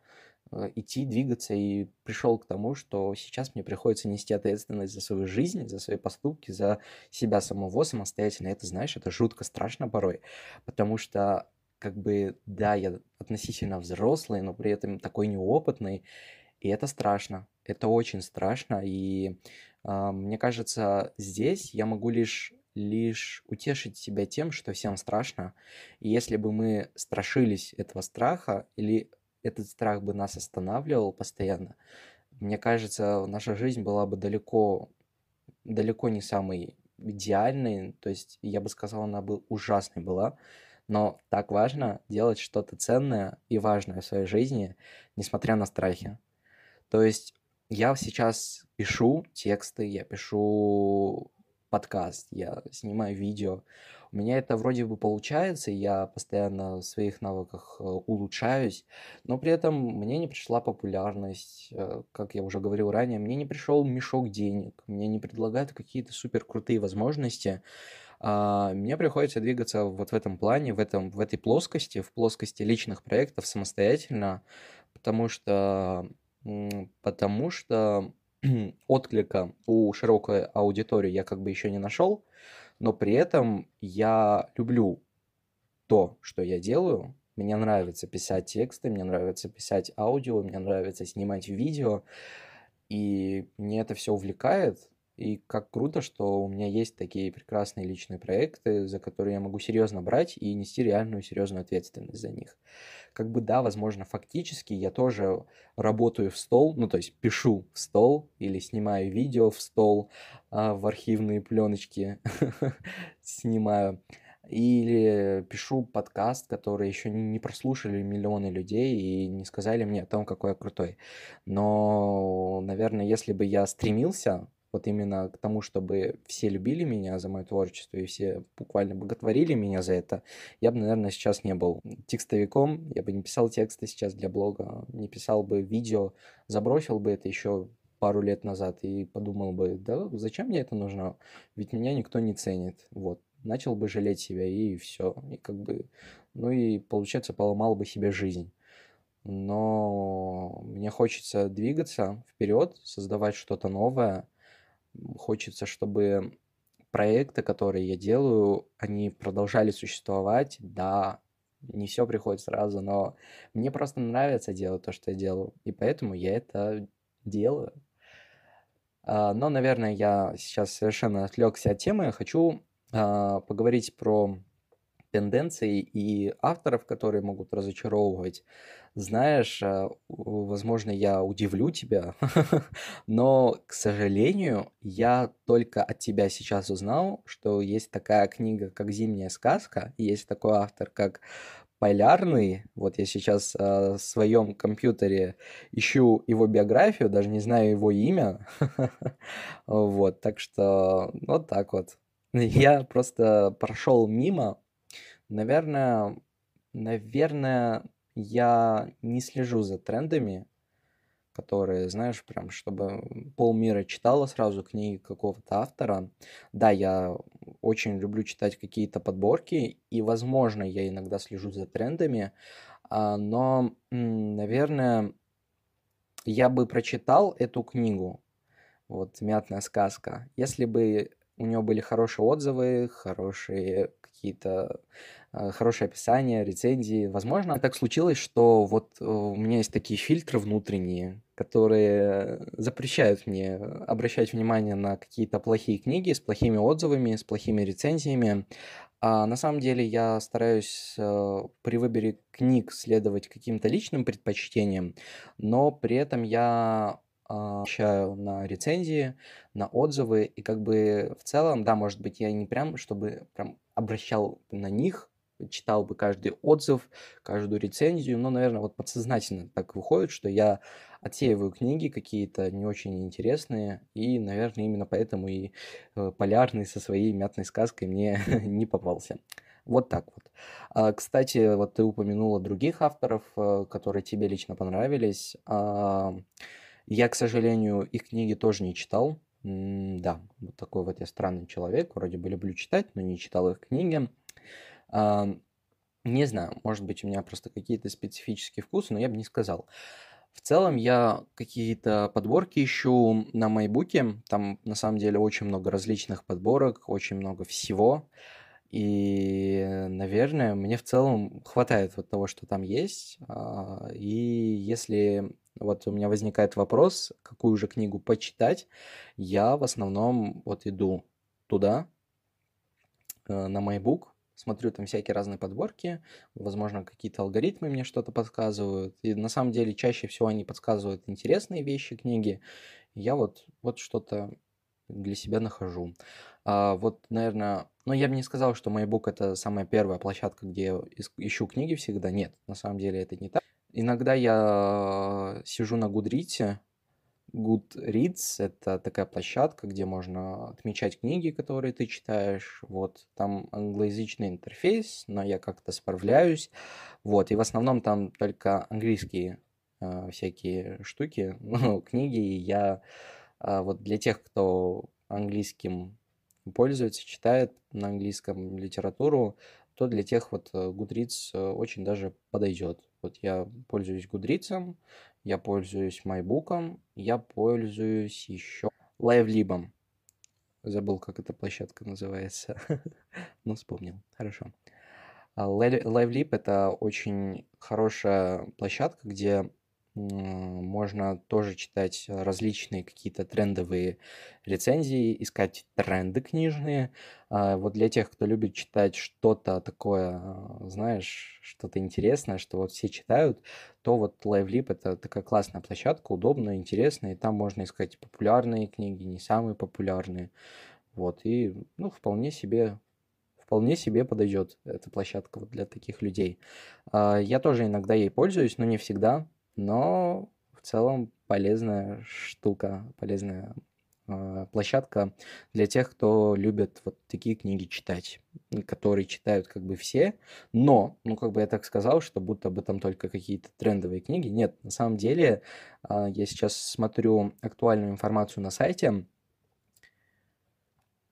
Э, идти, двигаться и пришел к тому, что сейчас мне приходится нести ответственность за свою жизнь, за свои поступки, за себя самого самостоятельно. Это, знаешь, это жутко страшно порой, потому что как бы, да, я относительно взрослый, но при этом такой неопытный, и это страшно, это очень страшно, и мне кажется, здесь я могу лишь лишь утешить себя тем, что всем страшно. И если бы мы страшились этого страха или этот страх бы нас останавливал постоянно, мне кажется, наша жизнь была бы далеко, далеко не самой идеальной, то есть я бы сказал, она бы ужасной была, но так важно делать что-то ценное и важное в своей жизни, несмотря на страхи. То есть я сейчас пишу тексты, я пишу подкаст, я снимаю видео. У меня это вроде бы получается, я постоянно в своих навыках э, улучшаюсь, но при этом мне не пришла популярность, э, как я уже говорил ранее, мне не пришел мешок денег, мне не предлагают какие-то супер крутые возможности. А, мне приходится двигаться вот в этом плане, в, этом, в этой плоскости, в плоскости личных проектов самостоятельно, потому что, потому что отклика у широкой аудитории я как бы еще не нашел, но при этом я люблю то, что я делаю. Мне нравится писать тексты, мне нравится писать аудио, мне нравится снимать видео, и мне это все увлекает. И как круто, что у меня есть такие прекрасные личные проекты, за которые я могу серьезно брать и нести реальную серьезную ответственность за них. Как бы да, возможно, фактически я тоже работаю в стол, ну то есть пишу в стол или снимаю видео в стол, а, в архивные пленочки снимаю. Или пишу подкаст, который еще не прослушали миллионы людей и не сказали мне о том, какой я крутой. Но, наверное, если бы я стремился вот именно к тому, чтобы все любили меня за мое творчество и все буквально боготворили меня за это, я бы, наверное, сейчас не был текстовиком, я бы не писал тексты сейчас для блога, не писал бы видео, забросил бы это еще пару лет назад и подумал бы, да зачем мне это нужно, ведь меня никто не ценит, вот, начал бы жалеть себя и все, и как бы, ну и получается поломал бы себе жизнь. Но мне хочется двигаться вперед, создавать что-то новое, хочется, чтобы проекты, которые я делаю, они продолжали существовать. Да, не все приходит сразу, но мне просто нравится делать то, что я делаю, и поэтому я это делаю. А, но, наверное, я сейчас совершенно отвлекся от темы. Хочу а, поговорить про тенденции и авторов, которые могут разочаровывать. Знаешь, э, возможно, я удивлю тебя, но, к сожалению, я только от тебя сейчас узнал, что есть такая книга, как «Зимняя сказка», и есть такой автор, как Полярный. Вот я сейчас э, в своем компьютере ищу его биографию, даже не знаю его имя. вот, так что вот так вот. Я просто прошел мимо Наверное, наверное, я не слежу за трендами, которые, знаешь, прям, чтобы полмира читала сразу книги какого-то автора. Да, я очень люблю читать какие-то подборки, и, возможно, я иногда слежу за трендами, а, но, наверное, я бы прочитал эту книгу, вот «Мятная сказка», если бы у нее были хорошие отзывы, хорошие какие-то Э, хорошее описание, рецензии. Возможно, так случилось, что вот э, у меня есть такие фильтры внутренние, которые запрещают мне обращать внимание на какие-то плохие книги с плохими отзывами, с плохими рецензиями. А на самом деле я стараюсь э, при выборе книг следовать каким-то личным предпочтениям, но при этом я а, обращаю на рецензии, на отзывы, и как бы в целом, да, может быть, я не прям, чтобы прям обращал на них, читал бы каждый отзыв, каждую рецензию, но, наверное, вот подсознательно так выходит, что я отсеиваю книги какие-то не очень интересные, и, наверное, именно поэтому и э, Полярный со своей мятной сказкой мне не попался. Вот так вот. А, кстати, вот ты упомянула других авторов, э, которые тебе лично понравились. А, я, к сожалению, их книги тоже не читал. Да, вот такой вот я странный человек. Вроде бы люблю читать, но не читал их книги. А, не знаю, может быть, у меня просто какие-то специфические вкусы, но я бы не сказал. В целом я какие-то подборки ищу на Майбуке. Там на самом деле очень много различных подборок, очень много всего. И, наверное, мне в целом хватает вот того, что там есть. А, и если вот у меня возникает вопрос, какую же книгу почитать, я в основном вот иду туда, э, на MyBook, смотрю там всякие разные подборки, возможно, какие-то алгоритмы мне что-то подсказывают. И на самом деле чаще всего они подсказывают интересные вещи, книги. Я вот, вот что-то для себя нахожу. А, вот, наверное, ну я бы не сказал, что MyBook это самая первая площадка, где я ищу книги всегда. Нет, на самом деле это не так. Иногда я сижу на Гудрите, Goodreads — это такая площадка, где можно отмечать книги, которые ты читаешь. Вот, там англоязычный интерфейс, но я как-то справляюсь. Вот, и в основном там только английские э, всякие штуки, ну, книги. И я э, вот для тех, кто английским пользуется, читает на английском литературу, то для тех вот э, Goodreads э, очень даже подойдет. Вот я пользуюсь Goodreads, я пользуюсь MyBook, я пользуюсь еще LiveLib. Забыл, как эта площадка называется. ну, вспомнил. Хорошо. LiveLib это очень хорошая площадка, где можно тоже читать различные какие-то трендовые рецензии, искать тренды книжные. А, вот для тех, кто любит читать что-то такое, знаешь, что-то интересное, что вот все читают, то вот LiveLib это такая классная площадка, удобная, интересная, и там можно искать популярные книги, не самые популярные. Вот, и, ну, вполне себе вполне себе подойдет эта площадка вот для таких людей. А, я тоже иногда ей пользуюсь, но не всегда но в целом полезная штука, полезная э, площадка для тех, кто любит вот такие книги читать, которые читают как бы все, но, ну как бы я так сказал, что будто бы там только какие-то трендовые книги. Нет, на самом деле э, я сейчас смотрю актуальную информацию на сайте,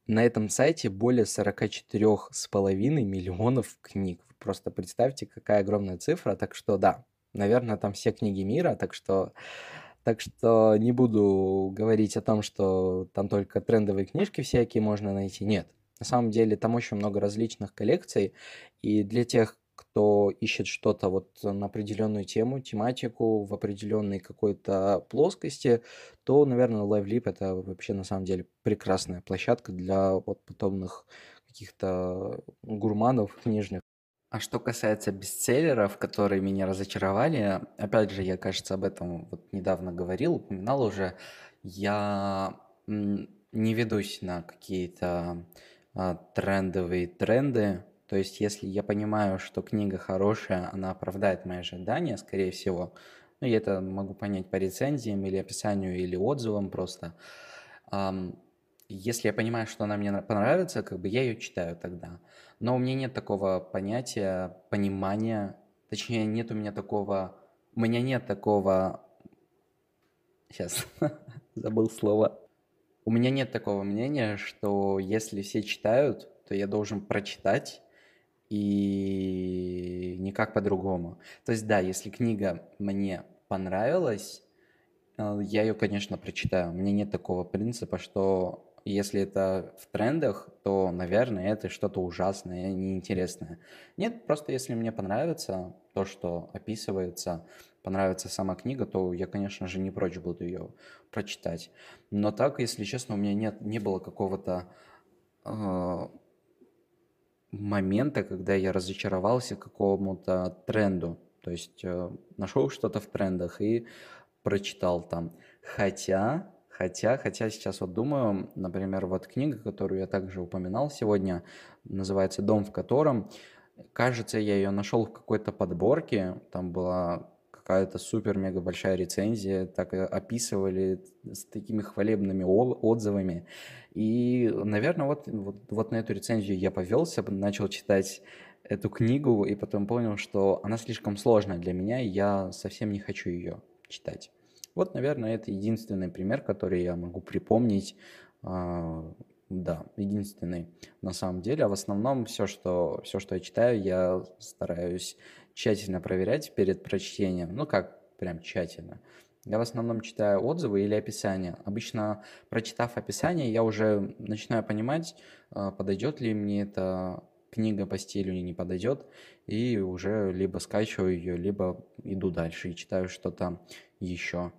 на этом сайте более 44,5 миллионов книг. Просто представьте, какая огромная цифра. Так что да, наверное, там все книги мира, так что, так что не буду говорить о том, что там только трендовые книжки всякие можно найти. Нет, на самом деле там очень много различных коллекций, и для тех, кто ищет что-то вот на определенную тему, тематику, в определенной какой-то плоскости, то, наверное, LiveLib это вообще на самом деле прекрасная площадка для вот подобных каких-то гурманов книжных. А что касается бестселлеров, которые меня разочаровали, опять же, я, кажется, об этом вот недавно говорил, упоминал уже, я не ведусь на какие-то а, трендовые тренды. То есть, если я понимаю, что книга хорошая, она оправдает мои ожидания, скорее всего, ну, я это могу понять по рецензиям или описанию, или отзывам просто. Если я понимаю, что она мне понравится, как бы я ее читаю тогда. Но у меня нет такого понятия, понимания, точнее, нет у меня такого, у меня нет такого, сейчас, забыл слово. У меня нет такого мнения, что если все читают, то я должен прочитать и никак по-другому. То есть, да, если книга мне понравилась, э, я ее, конечно, прочитаю. У меня нет такого принципа, что если это в трендах, то, наверное, это что-то ужасное, неинтересное. Нет, просто если мне понравится то, что описывается, понравится сама книга, то я, конечно же, не прочь буду ее прочитать. Но так, если честно, у меня нет, не было какого-то э, момента, когда я разочаровался какому-то тренду. То есть э, нашел что-то в трендах и прочитал там. Хотя, хотя, хотя сейчас вот думаю, например, вот книга, которую я также упоминал сегодня, называется «Дом в котором», кажется, я ее нашел в какой-то подборке, там была какая-то супер-мега большая рецензия, так описывали с такими хвалебными отзывами. И, наверное, вот, вот, вот на эту рецензию я повелся, начал читать эту книгу, и потом понял, что она слишком сложная для меня, и я совсем не хочу ее читать. Вот, наверное, это единственный пример, который я могу припомнить. А, да, единственный на самом деле. А в основном все, что, все, что я читаю, я стараюсь тщательно проверять перед прочтением. Ну как, прям тщательно. Я в основном читаю отзывы или описания. Обычно, прочитав описание, я уже начинаю понимать, а, подойдет ли мне эта книга по стилю или не подойдет, и уже либо скачиваю ее, либо иду дальше и читаю что-то еще.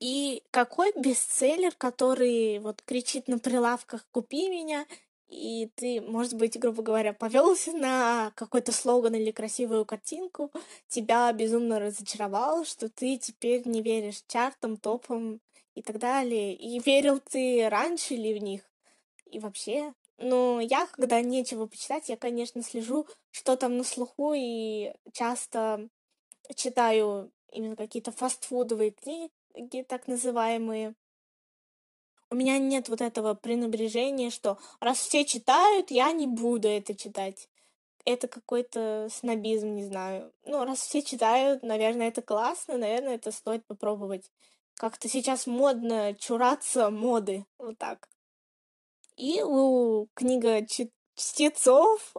И какой бестселлер, который вот кричит на прилавках «Купи меня», и ты, может быть, грубо говоря, повелся на какой-то слоган или красивую картинку, тебя безумно разочаровал, что ты теперь не веришь чартам, топам и так далее. И верил ты раньше ли в них? И вообще, ну, я, когда нечего почитать, я, конечно, слежу, что там на слуху, и часто читаю именно какие-то фастфудовые книги, так называемые, у меня нет вот этого пренебрежения, что раз все читают, я не буду это читать. Это какой-то снобизм, не знаю. Ну, раз все читают, наверное, это классно, наверное, это стоит попробовать. Как-то сейчас модно чураться моды, вот так. И у книга чтецов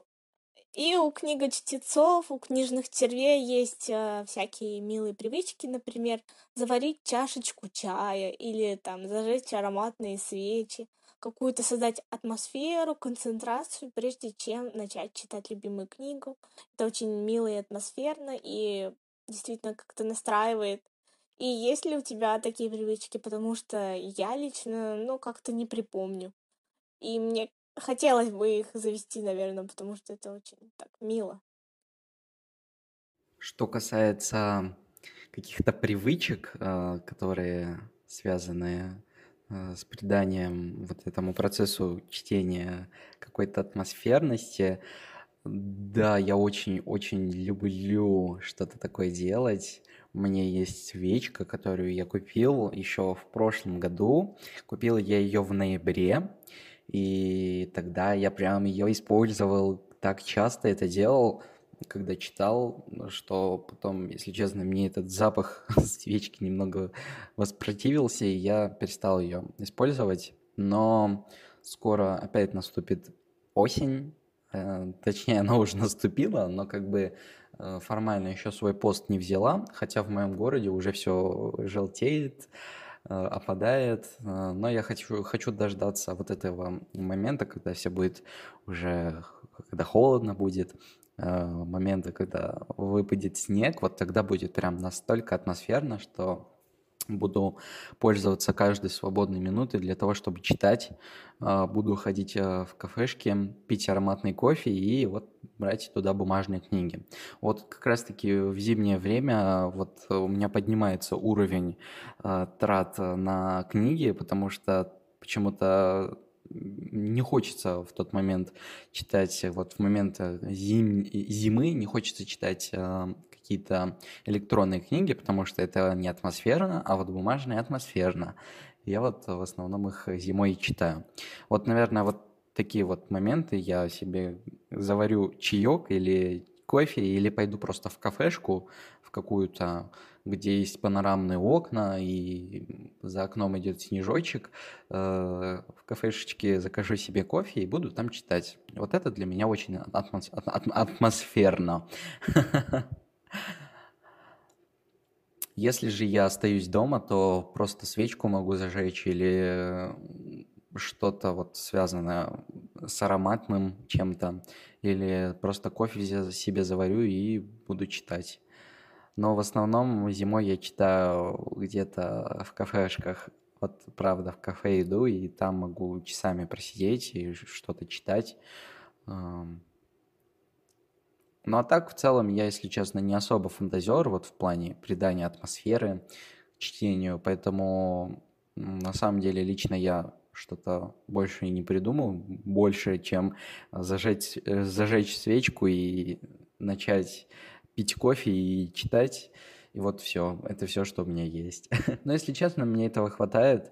и у книгочтецов, у книжных червей есть э, всякие милые привычки, например, заварить чашечку чая или там зажечь ароматные свечи, какую-то создать атмосферу, концентрацию, прежде чем начать читать любимую книгу. Это очень мило и атмосферно, и действительно как-то настраивает. И есть ли у тебя такие привычки? Потому что я лично, ну, как-то не припомню. И мне хотелось бы их завести, наверное, потому что это очень так мило. Что касается каких-то привычек, а, которые связаны а, с приданием вот этому процессу чтения какой-то атмосферности, да, я очень-очень люблю что-то такое делать. Меня есть свечка, которую я купил еще в прошлом году. Купил я ее в ноябре. И тогда я прям ее использовал так часто это делал, когда читал, что потом, если честно, мне этот запах свечки немного воспротивился, и я перестал ее использовать. Но скоро опять наступит осень, э, точнее, она уже наступила, но как бы э, формально еще свой пост не взяла, хотя в моем городе уже все желтеет, опадает, э, но я хочу, хочу дождаться вот этого момента, когда все будет уже, когда холодно будет, э, момента, когда выпадет снег, вот тогда будет прям настолько атмосферно, что буду пользоваться каждой свободной минутой для того, чтобы читать. А, буду ходить а, в кафешки, пить ароматный кофе и вот брать туда бумажные книги. Вот как раз-таки в зимнее время вот у меня поднимается уровень а, трат на книги, потому что почему-то не хочется в тот момент читать, вот в момент зим, зимы не хочется читать какие-то электронные книги, потому что это не атмосферно, а вот бумажные атмосферно. Я вот в основном их зимой читаю. Вот, наверное, вот такие вот моменты я себе заварю чаек или кофе, или пойду просто в кафешку, в какую-то, где есть панорамные окна, и за окном идет снежочек, э, в кафешечке закажу себе кофе и буду там читать. Вот это для меня очень атмосферно. Если же я остаюсь дома, то просто свечку могу зажечь или что-то вот связанное с ароматным чем-то, или просто кофе себе заварю и буду читать. Но в основном зимой я читаю где-то в кафешках Вот правда, в кафе иду, и там могу часами просидеть и что-то читать. Ну а так, в целом, я, если честно, не особо фантазер вот в плане придания атмосферы чтению, поэтому на самом деле лично я что-то больше и не придумал, больше, чем зажечь, э, зажечь свечку и начать пить кофе и читать. И вот все, это все, что у меня есть. но если честно, мне этого хватает.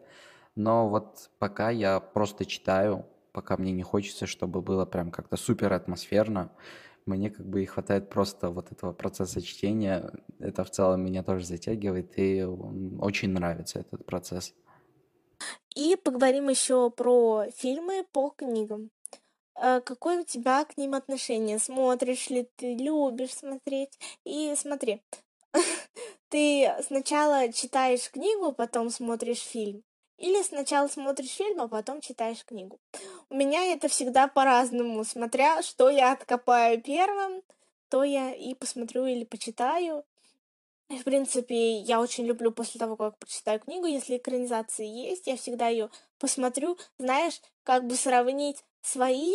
Но вот пока я просто читаю, пока мне не хочется, чтобы было прям как-то супер атмосферно, мне как бы и хватает просто вот этого процесса чтения. Это в целом меня тоже затягивает, и очень нравится этот процесс. И поговорим еще про фильмы по книгам. Э, какое у тебя к ним отношение? Смотришь ли ты, любишь смотреть? И смотри, ты сначала читаешь книгу, потом смотришь фильм. Или сначала смотришь фильм, а потом читаешь книгу. У меня это всегда по-разному, смотря что я откопаю первым, то я и посмотрю или почитаю. В принципе, я очень люблю после того, как прочитаю книгу, если экранизация есть, я всегда ее посмотрю, знаешь, как бы сравнить свои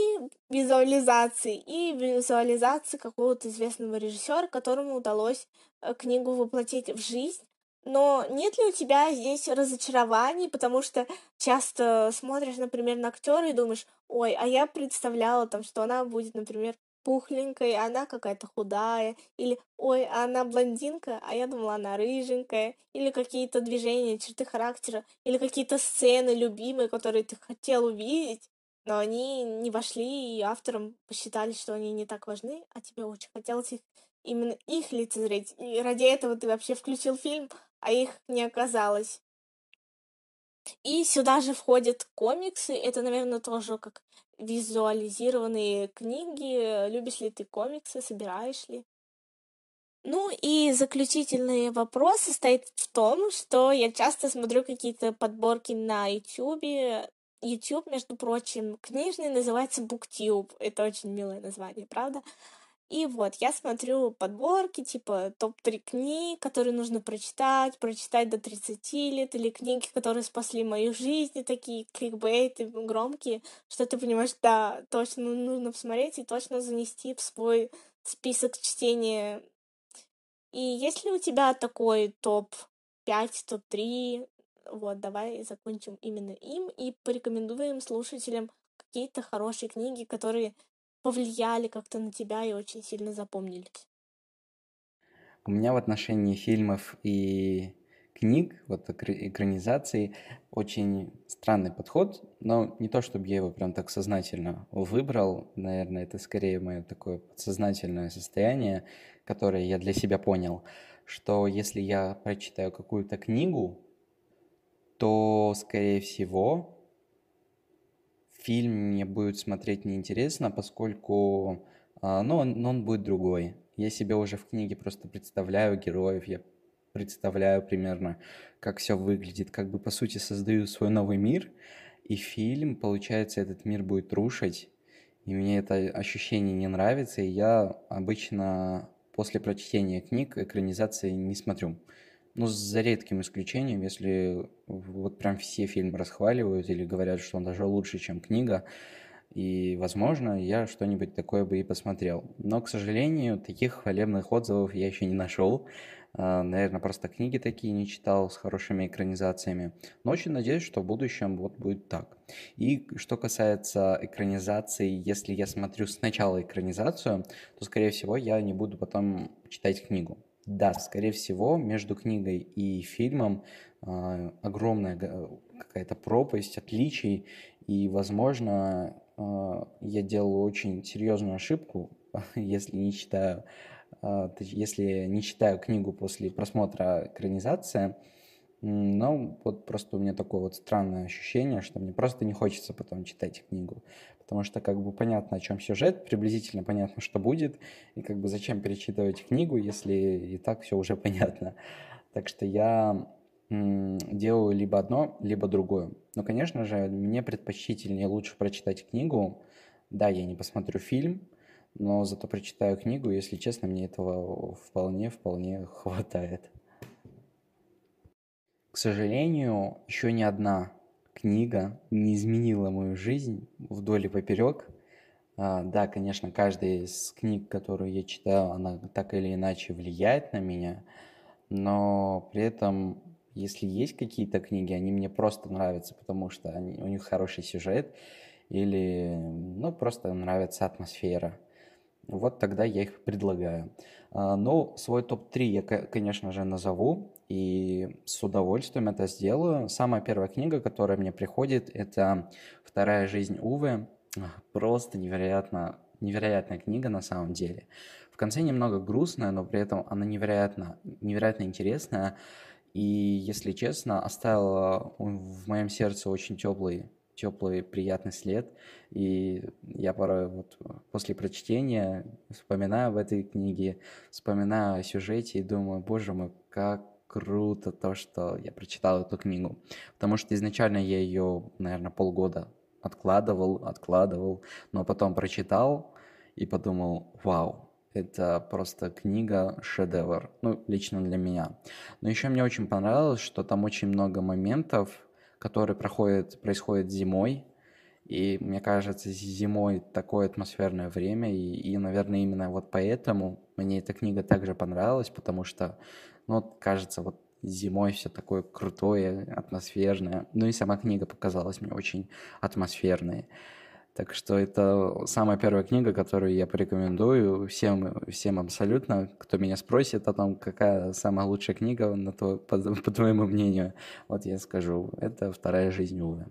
визуализации и визуализации какого-то известного режиссера, которому удалось э, книгу воплотить в жизнь. Но нет ли у тебя здесь разочарований, потому что часто смотришь, например, на актера и думаешь, ой, а я представляла там, что она будет, например, пухленькой, а она какая-то худая, или ой, а она блондинка, а я думала, она рыженькая, или какие-то движения, черты характера, или какие-то сцены любимые, которые ты хотел увидеть, но они не вошли, и авторам посчитали, что они не так важны, а тебе очень хотелось их, именно их лицезреть. И ради этого ты вообще включил фильм, а их не оказалось. И сюда же входят комиксы. Это, наверное, тоже как визуализированные книги. Любишь ли ты комиксы, собираешь ли? Ну и заключительный вопрос состоит в том, что я часто смотрю какие-то подборки на YouTube. YouTube, между прочим, книжный называется BookTube. Это очень милое название, правда? И вот, я смотрю подборки, типа топ-3 книг, которые нужно прочитать, прочитать до 30 лет, или книги, которые спасли мою жизнь, такие кликбейты громкие, что ты понимаешь, да, точно нужно посмотреть и точно занести в свой список чтения. И есть ли у тебя такой топ-5, топ-3? Вот, давай закончим именно им и порекомендуем слушателям какие-то хорошие книги, которые повлияли как-то на тебя и очень сильно запомнились? У меня в отношении фильмов и книг, вот экранизации, очень странный подход, но не то, чтобы я его прям так сознательно выбрал, наверное, это скорее мое такое подсознательное состояние, которое я для себя понял, что если я прочитаю какую-то книгу, то, скорее всего, фильм мне будет смотреть неинтересно, поскольку а, ну, он, он будет другой. Я себе уже в книге просто представляю героев, я представляю примерно, как все выглядит, как бы по сути создаю свой новый мир, и фильм, получается, этот мир будет рушить, и мне это ощущение не нравится, и я обычно после прочтения книг экранизации не смотрю. Ну, за редким исключением, если вот прям все фильмы расхваливают или говорят, что он даже лучше, чем книга, и, возможно, я что-нибудь такое бы и посмотрел. Но, к сожалению, таких хвалебных отзывов я еще не нашел. А, наверное, просто книги такие не читал с хорошими экранизациями. Но очень надеюсь, что в будущем вот будет так. И что касается экранизации, если я смотрю сначала экранизацию, то, скорее всего, я не буду потом читать книгу. Да, скорее всего, между книгой и фильмом э, огромная какая-то пропасть, отличий, и, возможно, э, я делаю очень серьезную ошибку, если не читаю, э, если не читаю книгу после просмотра экранизации, но вот просто у меня такое вот странное ощущение, что мне просто не хочется потом читать книгу потому что как бы понятно, о чем сюжет, приблизительно понятно, что будет, и как бы зачем перечитывать книгу, если и так все уже понятно. Так что я делаю либо одно, либо другое. Но, конечно же, мне предпочтительнее лучше прочитать книгу. Да, я не посмотрю фильм, но зато прочитаю книгу, если честно, мне этого вполне-вполне хватает. К сожалению, еще ни одна книга не изменила мою жизнь вдоль и поперек. А, да, конечно, каждая из книг, которую я читаю, она так или иначе влияет на меня, но при этом, если есть какие-то книги, они мне просто нравятся, потому что они, у них хороший сюжет или, ну, просто нравится атмосфера. Вот тогда я их предлагаю. А, ну, свой топ-3 я, конечно же, назову и с удовольствием это сделаю. Самая первая книга, которая мне приходит, это «Вторая жизнь Увы». Просто невероятно, невероятная книга на самом деле. В конце немного грустная, но при этом она невероятно, невероятно интересная. И, если честно, оставила в моем сердце очень теплый теплый, приятный след. И я порой вот после прочтения вспоминаю об этой книге, вспоминаю о сюжете и думаю, боже мой, как круто то, что я прочитал эту книгу. Потому что изначально я ее, наверное, полгода откладывал, откладывал, но потом прочитал и подумал, вау, это просто книга шедевр, ну, лично для меня. Но еще мне очень понравилось, что там очень много моментов, которые проходят, происходят зимой, и мне кажется, зимой такое атмосферное время, и, и, наверное, именно вот поэтому мне эта книга также понравилась, потому что ну, вот, кажется, вот зимой все такое крутое, атмосферное. Ну и сама книга показалась мне очень атмосферной. Так что это самая первая книга, которую я порекомендую всем, всем абсолютно, кто меня спросит о том, какая самая лучшая книга, на то, по, по твоему мнению. Вот я скажу, это «Вторая жизнь Увы».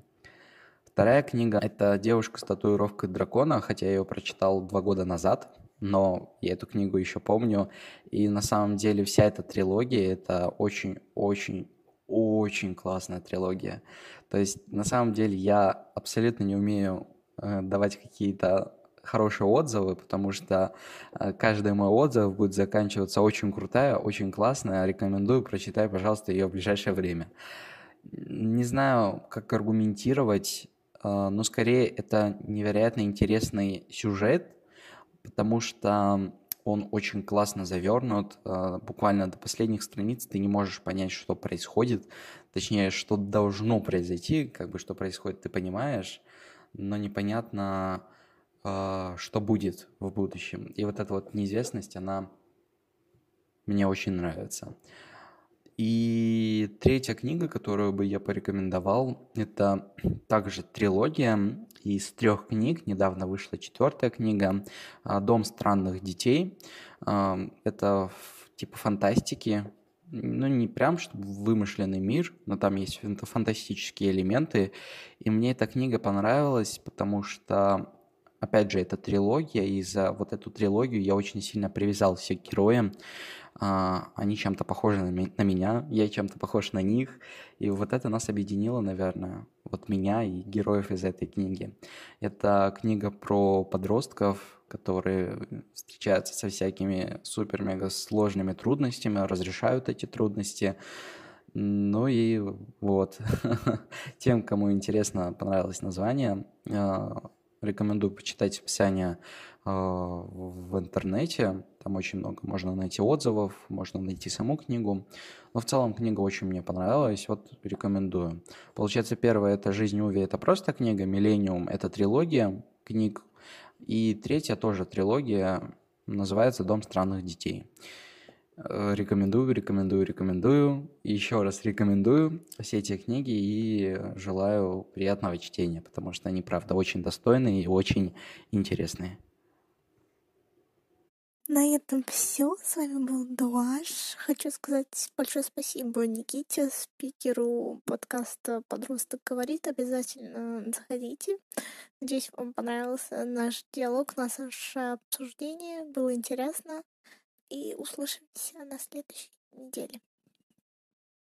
Вторая книга – это «Девушка с татуировкой дракона», хотя я ее прочитал два года назад, но я эту книгу еще помню. И на самом деле вся эта трилогия – это очень-очень очень классная трилогия. То есть, на самом деле, я абсолютно не умею э, давать какие-то хорошие отзывы, потому что э, каждый мой отзыв будет заканчиваться очень крутая, очень классная. Рекомендую, прочитай, пожалуйста, ее в ближайшее время. Не знаю, как аргументировать, э, но скорее это невероятно интересный сюжет, потому что он очень классно завернут, э, буквально до последних страниц ты не можешь понять, что происходит, точнее, что должно произойти, как бы что происходит, ты понимаешь, но непонятно, э, что будет в будущем. И вот эта вот неизвестность, она мне очень нравится. И третья книга, которую бы я порекомендовал, это также трилогия из трех книг. Недавно вышла четвертая книга а, «Дом странных детей». А, это типа фантастики, ну, не прям, чтобы вымышленный мир, но там есть фантастические элементы. И мне эта книга понравилась, потому что, опять же, это трилогия, и за вот эту трилогию я очень сильно привязался к героям. А, они чем-то похожи на, на меня, я чем-то похож на них, и вот это нас объединило, наверное, вот меня и героев из этой книги. Это книга про подростков, которые встречаются со всякими супер-мега сложными трудностями, разрешают эти трудности, ну и вот, тем, кому интересно, понравилось название, а, рекомендую почитать описание а, в интернете. Там очень много можно найти отзывов, можно найти саму книгу. Но в целом книга очень мне понравилась, вот рекомендую. Получается, первая это «Жизнь Уви» — это просто книга, «Миллениум» — это трилогия книг, и третья тоже трилогия, называется «Дом странных детей». Э, рекомендую, рекомендую, рекомендую. еще раз рекомендую все эти книги и желаю приятного чтения, потому что они, правда, очень достойные и очень интересные. На этом все. С вами был Дуаш. Хочу сказать большое спасибо Никите, спикеру подкаста «Подросток говорит». Обязательно заходите. Надеюсь, вам понравился наш диалог, наше обсуждение. Было интересно. И услышимся на следующей неделе.